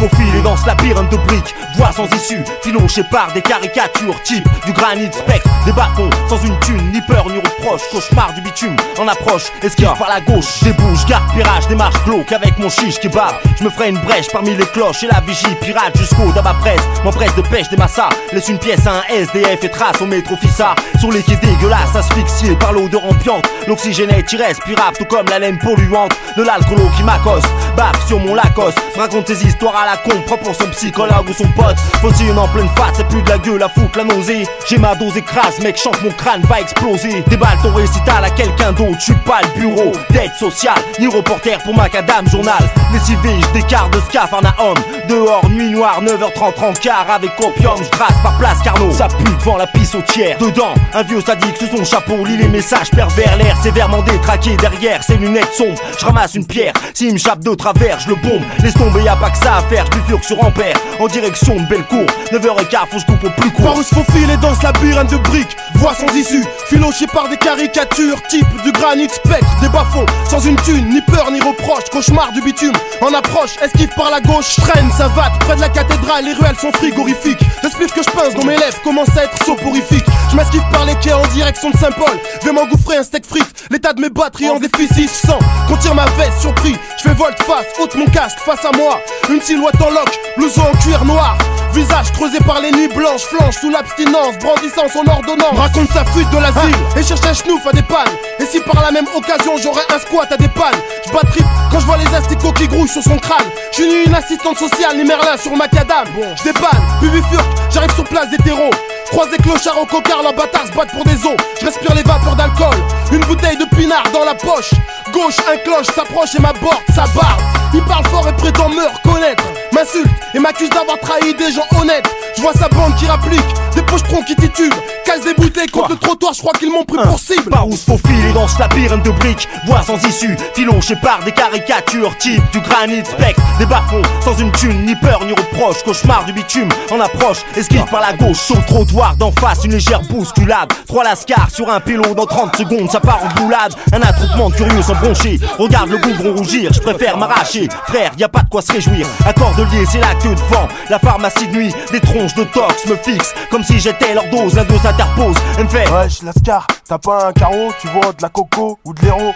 [SPEAKER 12] Faufiler dans ce labyrinthe de briques. Voix sans issue, filoché par des caricatures Type du granit spectre, des bâtons Sans une thune, ni peur ni reproche. Cauchemar du bitume, en approche Esquive par la gauche, débouche, garde pirage Démarche glauque avec mon chiche qui barbe Je me ferai une brèche parmi les cloches Et la vigie pirate jusqu'au d'abat presse. M'empresse de pêche des massas Laisse une pièce à un SDF et trace au métro Fissa. Sur les quais dégueulasses, asphyxiés par l'odeur ambiante. L'oxygène est irrespirable Tout comme la laine polluante. De l'alcoolo qui m'accoste Baf sur mon Lacoste. Raconte tes histoires à la con Prends pour son psychologue ou son pote. Faut-il en pleine face C'est plus de la gueule à foutre la nausée. J'ai ma dose écrase Mec chante mon crâne va exploser. Déballe ton récital à quelqu'un d'autre Je suis pas le bureau d'aide sociale Ni reporter pour Macadam Journal. Lessivé je décarte de Scafarnaum Dehors nuit noire 9h30 en quart Avec opium je par place Carnot. Ça pue devant la pissotière Dedans un vieux sadique sous son chapeau Lit les messages pervers. L'air sévèrement détraqué derrière ses lunettes sombres. Je ramasse une pierre S'il me chape de travers je le bombe. Laisse tomber y'a pas que ça à faire, je bifurque sur Ampère En direction de Bellecour 9h15 faut je coupe au plus court.
[SPEAKER 13] Par où se faufile et dans ce labyrinthe de briques Voix sans issue, filoché par des caricatures Type du granit spectre, des bas-fonds Sans une thune, ni peur ni reproche Cauchemar du bitume, en approche Esquive par la gauche, traîne, ça va Près de la cathédrale, les ruelles sont frigorifiques. Le spliff que je pince dans mes lèvres commence à être soporifique. Je m'esquive par les quais en direction de Saint-Paul Vais m'engouffrer un steak frites L'état de mes batteries en déficit, je sens qu'on tire ma veste surpris Je fais volte-face, ôte mon casque face à moi Une silhouette en loque, blouson en cuir noir Visage creusé par les nuits blanches, flanche sous l'abstinence, brandissant son ordonnance. Raconte sa fuite de l'asile et cherche un schnouf à des pannes. Et si par la même occasion j'aurais un squat à des pannes, je bats trip quand je vois les asticots qui grouillent sur son crâne. Je suis ni une assistante sociale ni Merlin sur macadam. Je dépanne, puis bifurque, j'arrive sur place des terreaux. Croise des clochards au cocard, leurs bâtards se battent pour des os. Je respire les vapeurs d'alcool, une bouteille de pinard dans la poche. Gauche, un cloche s'approche et m'aborde, sa barbe. Il parle fort et prétend me reconnaître. M'insulte et m'accuse d'avoir trahi des gens honnêtes. Je vois sa bande qui rapplique, des pochetrons qui titubent, casse des bouteilles contre le trottoir, je crois qu'ils m'ont pris pour cible.
[SPEAKER 12] Par où se faufile dans ce labyrinthe de briques, voix sans issue, filoché par des caricatures, type du granit spectre, des bas-fonds, sans une thune, ni peur ni reproche, cauchemar du bitume, en approche, esquive par la gauche, sur le trottoir d'en face, une légère bousculade, trois lascars sur un pélo dans 30 secondes, ça part en boulade, un attroupement de curieux sans broncher, regarde le goudron rougir, je préfère m'arracher, frère, y a pas de quoi se réjouir, à Cordelier, c'est la queue devant, la pharmacie de nuit, des tronches de tox me fixent, comme si j'étais leur dose, l'un d'eux s'interpose, elle me fait
[SPEAKER 13] Wesh, Lascar, t'as pas un carreau, tu vois de la coco ou de l'héros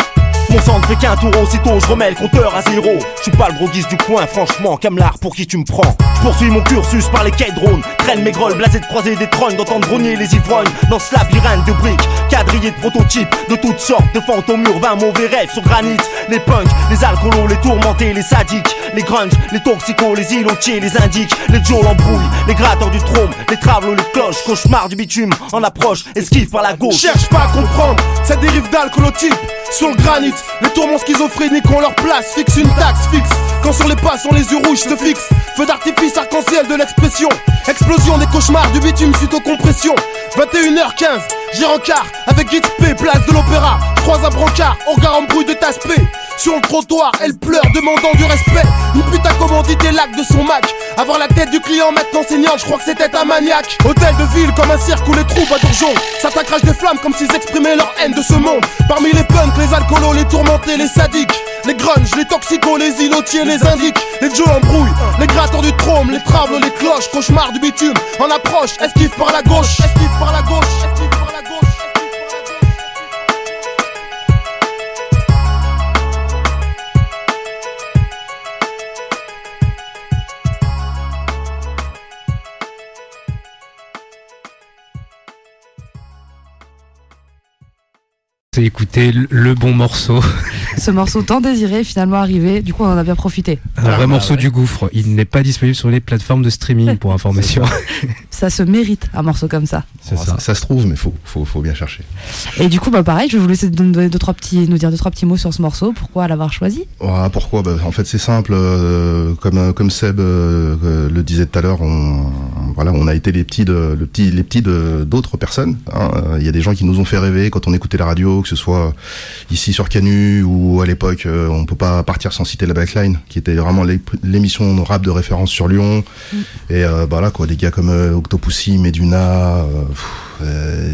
[SPEAKER 12] Ne fait qu'un tour aussitôt, je remets le compteur à zéro. Je suis pas le droguiste du coin, franchement, Camelard, pour qui tu me prends? Je poursuis mon cursus par les quais de drone, traîne mes grolles, blasé de croiser des trônes, d'entendre grogner les ivrognes dans ce labyrinthe de briques, quadrillé de prototypes, de toutes sortes, de fantômes urbains, mauvais rêves sur granit, les punks, les alcoolos, les tourmentés, les sadiques, les grunge, les toxicos, les îlotiers, les indiques, les Joe l'embrouille, les gratteurs du trône, les travelots, les cloches, cauchemar du bitume, en approche, esquive par la gauche.
[SPEAKER 13] Cherche pas à comprendre, cette dérive d'alcoolotype sur le granit. Les tourments schizophréniques ont leur place, fixe une taxe fixe. Quand sur les pas sont les yeux rouges, te fixe. Feu d'artifice arc-en-ciel de l'expression. Explosion des cauchemars du bitume suite aux compressions. 21h15, Girencard avec Guide P, place de l'opéra. Croise un brancard, regard en bruit de tasse P. Sur le trottoir, elle pleure, demandant du respect. Une putain commandité lac de son Mac. Avoir la tête du client maintenant saignante, je crois que c'était un maniaque. Hôtel de ville comme un cirque où les troupes à. Certains crachent des flammes comme s'ils exprimaient leur haine de ce monde. Parmi les punks, les alcoolos, les tourmentés, les sadiques. Les grunge, les toxicos, les îlotiers, les indiques. Les Joe en brouille, les gratteurs du trôme, les trables, les cloches, cauchemar du bitume. En approche, esquive par la gauche, esquive par la gauche,
[SPEAKER 5] C'est écouter le- bon morceau,
[SPEAKER 6] Ce morceau tant désiré est finalement arrivé, du coup on en a bien profité.
[SPEAKER 5] un vrai morceau du gouffre. Il n'est pas disponible sur les plateformes de streaming pour information.
[SPEAKER 6] Ça se mérite un morceau comme ça.
[SPEAKER 8] Oh, ça. ça se trouve, mais faut, faut, faut bien chercher.
[SPEAKER 6] Et du coup, bah pareil, je vais vous laisser nous donner deux, trois petits, nous dire deux trois petits mots sur ce morceau. Pourquoi l'avoir choisi?
[SPEAKER 8] Ouais, pourquoi? Bah, En fait, c'est simple. euh, comme euh, comme Seb euh, le disait tout à l'heure, on voilà, on a été les petits de le petit les petits de d'autres personnes. hein. Euh, Il y a des gens qui nous ont fait rêver quand on écoutait la radio, que ce soit ici sur Canu ou à l'époque, euh, on peut pas partir sans citer la Backline, qui était vraiment l'é- l'émission rap de référence sur Lyon. Et euh, bah là, quoi, des gars comme euh, Octopussy, Meduna. euh, pff, euh,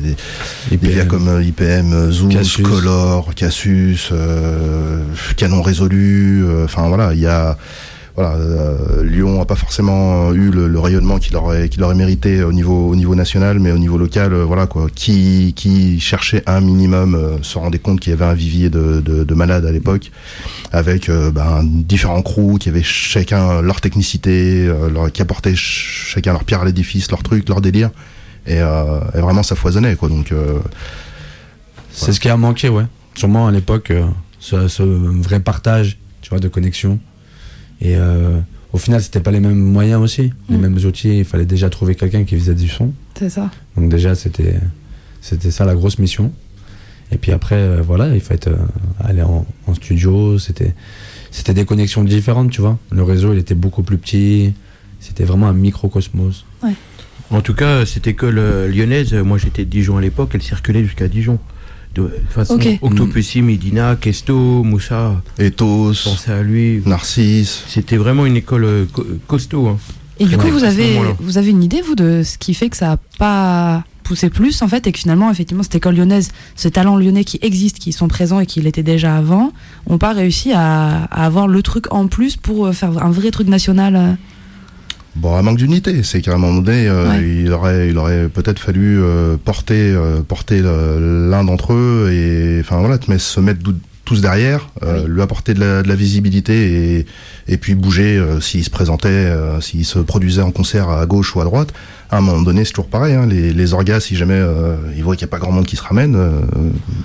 [SPEAKER 8] des, des gars comme euh, IPM, euh, Zeus,
[SPEAKER 9] Cassius.
[SPEAKER 8] Color, Cassius, euh, Canon Résolu, euh, enfin voilà, il y a euh, Lyon a pas forcément eu le, rayonnement qu'il aurait mérité au niveau au niveau national, mais au niveau local, euh, voilà quoi, qui cherchait un minimum euh, se rendait compte qu'il y avait un vivier de, de, de malades à l'époque, avec euh, ben, différents crews qui avaient chacun leur technicité, euh, qui apportaient ch- chacun leur pierre à l'édifice, leur truc, leur délire, et, euh, vraiment ça foisonnait. Donc euh,
[SPEAKER 9] C'est ce qui a manqué, ouais. Sûrement à l'époque, euh, ce, ce vrai partage, tu vois, de connexion. Et euh, au final, c'était pas les mêmes moyens aussi, les
[SPEAKER 6] Mm.
[SPEAKER 9] mêmes outils. Il fallait déjà trouver quelqu'un qui faisait du son.
[SPEAKER 6] C'est ça.
[SPEAKER 9] Donc déjà, c'était c'était ça la grosse mission. Et puis après, euh, voilà, il fallait euh, aller en, en studio. C'était c'était des connexions différentes, tu vois. Le réseau, il était beaucoup plus petit. C'était vraiment un microcosmos.
[SPEAKER 6] Ouais.
[SPEAKER 14] En tout cas, c'était que le lyonnaise. Moi, j'étais de Dijon à l'époque. Elle circulait jusqu'à Dijon.
[SPEAKER 9] De toute façon,
[SPEAKER 6] Ok.
[SPEAKER 9] Octopussy, Medina, Kesto, Moussa.
[SPEAKER 8] Ethos.
[SPEAKER 9] Pensez à lui.
[SPEAKER 8] Narcisse.
[SPEAKER 9] C'était vraiment une école euh, co- costaud. hein.
[SPEAKER 6] Et du
[SPEAKER 9] Ouais,
[SPEAKER 6] coup, vous avez, vous avez une idée, vous, de ce qui fait que ça a pas poussé plus, en fait, et que finalement, effectivement, cette école lyonnaise, ce talent lyonnais qui existe, qui sont présents et qui l'étaient déjà avant, ont pas réussi à, à avoir le truc en plus pour euh, faire un vrai truc national euh.
[SPEAKER 8] Bon, un manque d'unité, c'est qu'à un moment donné, euh, il aurait, il aurait peut-être fallu euh, porter, euh, porter le- l'un d'entre eux et, enfin voilà, se mettre tous derrière, euh, lui apporter de la, de la visibilité et, et puis bouger euh, s'il se présentait, euh, s'il se produisait en concert à gauche ou à droite. À un moment donné, c'est toujours pareil. Hein, les, les orgas, si jamais euh, ils voient qu'il n'y a pas grand monde qui se ramène, euh,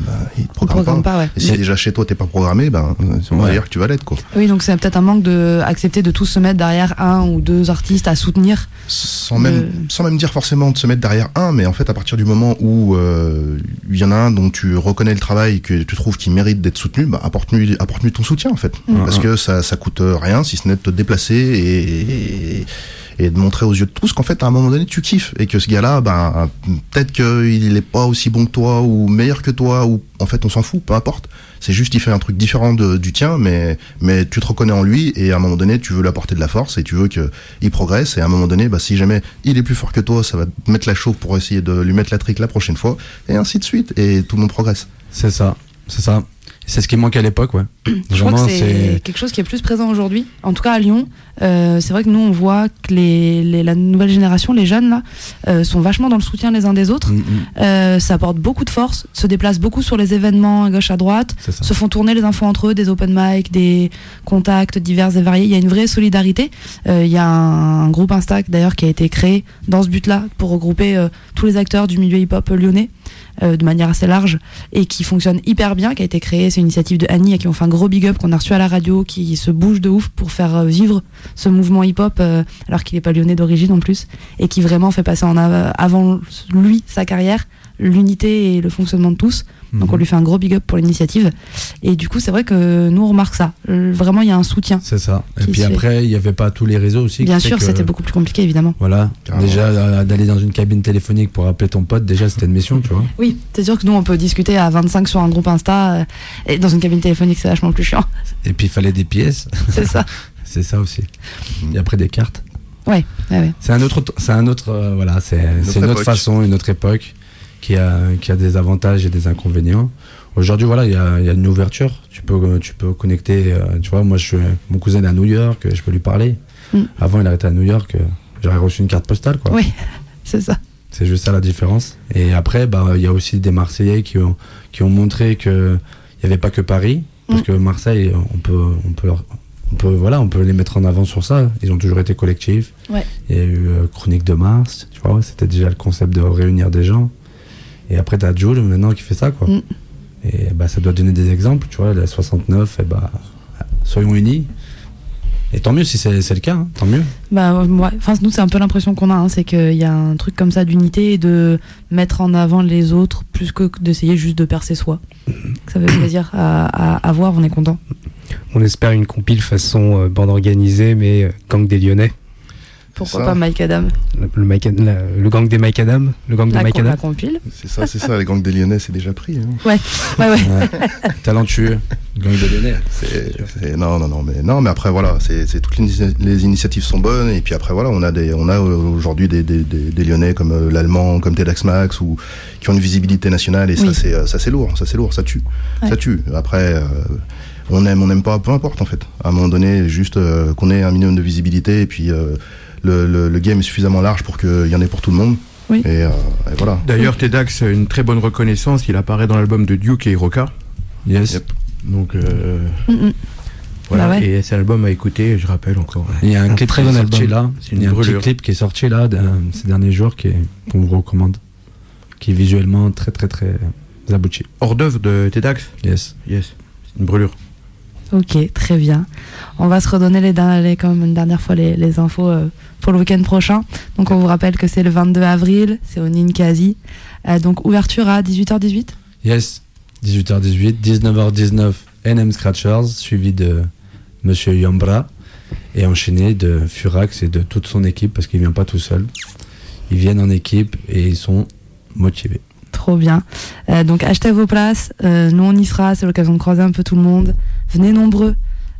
[SPEAKER 8] bah, ils te programment,
[SPEAKER 6] programment pas, ouais.
[SPEAKER 8] Et si
[SPEAKER 6] Mais-
[SPEAKER 8] déjà chez toi t'es pas programmé, ben on va
[SPEAKER 9] Ouais.
[SPEAKER 8] dire que tu vas l'être quoi.
[SPEAKER 6] Oui, donc c'est peut-être un manque de accepter de tous se mettre derrière un ou deux artistes à soutenir.
[SPEAKER 8] sans même, sans même dire forcément de se mettre derrière un, mais en fait à partir du moment où euh, il y en a un dont tu reconnais le travail, que tu trouves qu'il mérite d'être soutenu, bah, apporte-lui apporte-lui ton soutien en fait. Parce que ça, ça coûte rien si ce n'est de te déplacer et, et, et de montrer aux yeux de tous qu'en fait à un moment donné tu kiffes et que ce gars-là, ben, peut-être qu'il est pas aussi bon que toi ou meilleur que toi ou en fait on s'en fout, peu importe. C'est juste qu'il fait un truc différent de- du tien, mais, mais tu te reconnais en lui et à un moment donné tu veux lui apporter de la force et tu veux qu'il progresse et à un moment donné, bah, si jamais il est plus fort que toi, ça va te mettre la chauffe pour essayer de lui mettre la trique la prochaine fois et ainsi de suite et tout le monde progresse.
[SPEAKER 7] C'est ça, c'est ça. C'est ce qui manque à l'époque, ouais.
[SPEAKER 6] Je crois que c'est quelque chose qui est plus présent aujourd'hui. En tout cas à Lyon, euh, c'est vrai que nous on voit que les, les- la nouvelle génération, les jeunes là, euh, sont vachement dans le soutien les uns des autres.
[SPEAKER 7] Mm,
[SPEAKER 6] Euh, ça apporte beaucoup de force, se déplacent beaucoup sur les événements à gauche à droite, se font tourner les infos entre eux, des open mic, des contacts divers et variés. Il y a une vraie solidarité. Euh, il y a un, groupe Insta d'ailleurs qui a été créé dans ce but-là pour regrouper euh, tous les acteurs du milieu hip-hop lyonnais. Euh, de manière assez large et qui fonctionne hyper bien, qui a été créé, c'est une initiative de Annie à qui on fait un gros big up qu'on a reçu à la radio, qui se bouge de ouf pour faire euh, vivre ce mouvement hip-hop euh, alors qu'il n'est pas lyonnais d'origine en plus et qui vraiment fait passer en av- avant lui sa carrière l'unité et le fonctionnement de tous. Donc on lui fait un gros big up pour l'initiative. Et du coup, c'est vrai que nous on remarque ça. Euh, Vraiment, il y a un soutien.
[SPEAKER 7] C'est ça. Et puis après, il n'y avait pas tous les réseaux aussi.
[SPEAKER 6] Bien sûr, c'était beaucoup plus compliqué évidemment.
[SPEAKER 7] Voilà.
[SPEAKER 8] Carrément.
[SPEAKER 7] Déjà, euh, d'aller dans une cabine téléphonique pour appeler ton pote, déjà, c'était une mission, tu vois.
[SPEAKER 6] Oui, c'est sûr que nous on peut discuter à 25 sur un groupe Insta euh, et dans une cabine téléphonique, c'est vachement plus chiant.
[SPEAKER 7] Et puis, il fallait des pièces.
[SPEAKER 6] C'est ça.
[SPEAKER 7] c'est ça aussi. Et après, des cartes.
[SPEAKER 6] Ouais, ouais, ouais.
[SPEAKER 7] C'est un autre, c'est un autre, euh, voilà, c'est une autre façon, une autre époque qui a, qui a des avantages et des inconvénients. Aujourd'hui, voilà, il y a, y a une ouverture. Tu peux, tu peux connecter. euh, tu vois, moi, je suis, mon cousin est à New York, je peux lui parler.
[SPEAKER 6] Mm.
[SPEAKER 7] Avant, il arrêtait à New York, euh, j'aurais reçu une carte postale, quoi.
[SPEAKER 6] Oui, c'est ça.
[SPEAKER 7] C'est juste ça la différence. Et après, bah, il y a aussi des Marseillais qui ont, qui ont montré qu'il n'y avait pas que Paris. Parce
[SPEAKER 6] Mm.
[SPEAKER 7] que Marseille, on peut, on, peut leur- on, peut, voilà, on peut les mettre en avant sur ça. Ils ont toujours été collectifs.
[SPEAKER 6] Ouais.
[SPEAKER 7] Il y a eu euh, Chronique de Mars, tu vois, c'était déjà le concept de réunir des gens. Et après, tu as Jules maintenant qui fait ça, quoi.
[SPEAKER 6] Mm.
[SPEAKER 7] Et bah, ça doit donner des exemples, tu vois. La 69, et bah, soyons unis. Et tant mieux si c'est le cas, hein, tant mieux.
[SPEAKER 6] Bah ouais, enfin nous c'est un peu l'impression qu'on a, hein, c'est qu'il y a un truc comme ça d'unité et de mettre en avant les autres plus que d'essayer juste de percer soi. Ça fait plaisir à, à, à voir, on est content.
[SPEAKER 5] On espère une compile façon euh, bande organisée, mais euh, gang des Lyonnais.
[SPEAKER 6] Pourquoi
[SPEAKER 8] ça.
[SPEAKER 6] pas Mike Adam
[SPEAKER 5] Le, le Mike- la- le gang des Mike Adam Le gang de
[SPEAKER 6] la,
[SPEAKER 5] Mike
[SPEAKER 6] co- la
[SPEAKER 5] Adam
[SPEAKER 6] compile
[SPEAKER 8] C'est ça, c'est ça, les gangs des Lyonnais c'est déjà pris. hein.
[SPEAKER 6] Ouais, ouais, ouais.
[SPEAKER 7] Talentueux, gang de Lyonnais.
[SPEAKER 8] C'est, c'est- non, non, non, mais non, mais après voilà, c'est, toutes les, initia- les initiatives sont bonnes et puis après voilà, on a des, on a euh, aujourd'hui des, des, des, des Lyonnais comme euh, l'allemand, comme TEDx Max ou qui ont une visibilité nationale et ça
[SPEAKER 6] Oui.
[SPEAKER 8] c'est, euh, ça c'est lourd, ça c'est lourd, ça tue,
[SPEAKER 6] Ouais.
[SPEAKER 8] ça tue. Après, euh, on aime, on n'aime pas, peu importe en fait. À un moment donné, juste euh, qu'on ait un minimum de visibilité et puis euh, le, le, le game est suffisamment large pour qu'il y en ait pour tout le monde.
[SPEAKER 6] Oui.
[SPEAKER 8] Et, euh, et voilà.
[SPEAKER 9] D'ailleurs, Tedax a une très bonne reconnaissance. Il apparaît dans l'album de Duke et Hiroka.
[SPEAKER 7] Yes.
[SPEAKER 8] Yep.
[SPEAKER 9] Donc, euh,
[SPEAKER 6] Mm, mm.
[SPEAKER 9] voilà.
[SPEAKER 6] Bah ouais.
[SPEAKER 9] Et cet album à écouter, je rappelle encore.
[SPEAKER 7] Il y a un, clip
[SPEAKER 5] très
[SPEAKER 7] qui est
[SPEAKER 5] bon
[SPEAKER 7] sorti
[SPEAKER 5] album.
[SPEAKER 7] là.
[SPEAKER 9] C'est
[SPEAKER 7] Il
[SPEAKER 9] une
[SPEAKER 7] y a un petit
[SPEAKER 9] brûlure.
[SPEAKER 7] clip qui est sorti là ces derniers jours qui est- qu'on vous recommande. Qui est visuellement très très très abouti.
[SPEAKER 9] Hors d'œuvre de Tedax
[SPEAKER 7] Yes.
[SPEAKER 9] Yes. C'est une brûlure.
[SPEAKER 6] Ok, très bien. On va se redonner les, derniers- les- même une dernière fois les, infos euh, pour le week-end prochain. Donc on vous rappelle que c'est le 22 avril, c'est au Ninkasi. Euh, donc ouverture à 18h18
[SPEAKER 7] Yes. 18h18, 19h19, NM Scratchers, suivi de Monsieur Yambra et enchaîné de Furax et de toute son équipe parce qu'il vient pas tout seul. Ils viennent en équipe et ils sont motivés.
[SPEAKER 6] Trop bien. Euh, donc achetez vos places, euh, nous on y sera, c'est l'occasion de croiser un peu tout le monde. Venez nombreux.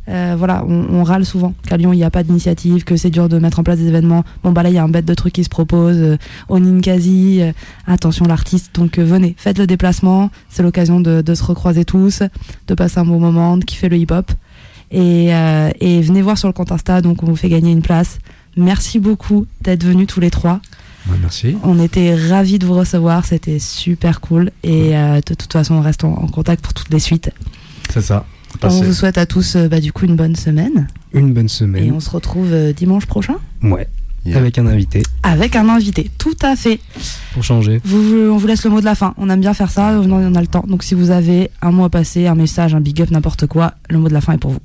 [SPEAKER 6] Euh, voilà, on, on râle souvent qu'à Lyon il n'y a pas d'initiative, que c'est dur de mettre en place des événements. Bon bah là il y a un bête de trucs qui se proposent, euh, au Ninkasi, euh, attention l'artiste, donc venez, faites le déplacement, c'est l'occasion de, se recroiser tous, de passer un bon moment, de kiffer le hip-hop. Et, et venez voir sur le compte Insta, donc on vous fait gagner une place. Merci beaucoup d'être venus tous les trois.
[SPEAKER 7] Ouais, merci.
[SPEAKER 6] On était ravis de vous recevoir, c'était super cool. Et euh, de toute façon, on reste en, contact pour toutes les suites.
[SPEAKER 7] C'est ça.
[SPEAKER 6] On vous souhaite à tous euh, bah, du coup une bonne semaine.
[SPEAKER 5] Une bonne
[SPEAKER 6] Et
[SPEAKER 5] semaine.
[SPEAKER 6] on se retrouve euh, dimanche prochain
[SPEAKER 5] Ouais.
[SPEAKER 8] Yeah.
[SPEAKER 5] Avec un invité
[SPEAKER 6] avec un invité. Tout à fait.
[SPEAKER 5] pour changer.
[SPEAKER 6] Vous, on vous laisse le mot de la fin. On aime bien faire ça, on en on a le temps. Donc si vous avez un mot à passer, un message, un big up, n'importe quoi, le mot de la fin est pour vous.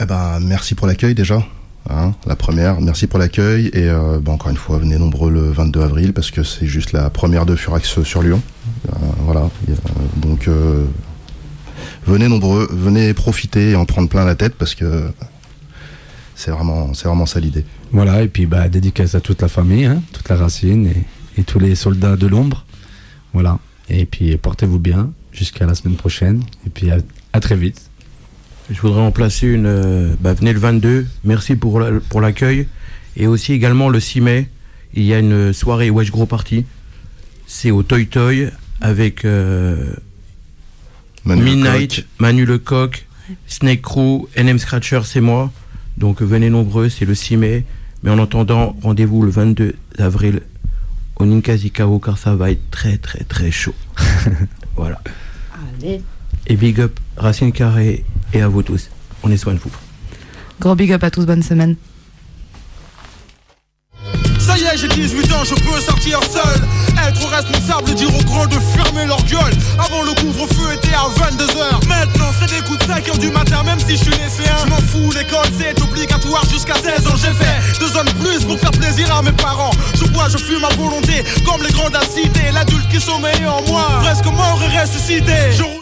[SPEAKER 8] Eh ben, merci pour l'accueil déjà. Hein, la première, merci pour l'accueil et euh, bah, encore une fois venez nombreux le 22 avril parce que c'est juste la première de Furax sur Lyon. Euh, voilà, euh, donc venez nombreux, venez profiter et en prendre plein la tête parce que c'est vraiment, ça l'idée.
[SPEAKER 7] Voilà, et puis bah, dédicace à toute la famille, hein, toute la racine et, tous les soldats de l'ombre. Voilà. Et puis portez-vous bien jusqu'à la semaine prochaine. Et puis à très vite.
[SPEAKER 9] Je voudrais en placer une. euh, bah, venez le 22. Merci pour la- pour l'accueil. Et aussi également le 6 mai, il y a une soirée Wesh Gros Party. C'est au Toy Toy avec euh,
[SPEAKER 8] Manu
[SPEAKER 9] Midnight,
[SPEAKER 8] Lecoq.
[SPEAKER 9] Manu Lecoq, Snake Crew, NM Scratcher, c'est moi. Donc venez nombreux, c'est le 6 mai. Mais en attendant, rendez-vous le 22 avril au Ninkasi Kao car ça va être très très très chaud. voilà.
[SPEAKER 6] Allez.
[SPEAKER 9] Et big up Racine Carré et à vous tous. On est soin de vous.
[SPEAKER 6] Gros big up à tous, bonne semaine.
[SPEAKER 15] Ça y est, j'ai 18 ans, je peux sortir seul. Être responsable, dire aux grands de fermer leur gueule. Avant le couvre-feu était à 22h. Maintenant, c'est des coups de 5 heures du matin, même si je suis lycéen. Je m'en fous, l'école c'est obligatoire jusqu'à 16 ans. J'ai fait deux ans de plus pour faire plaisir à mes parents. Je bois, je fume à volonté, comme les grands de la cité. L'adulte qui sommeille en moi, presque mort et ressuscité. Je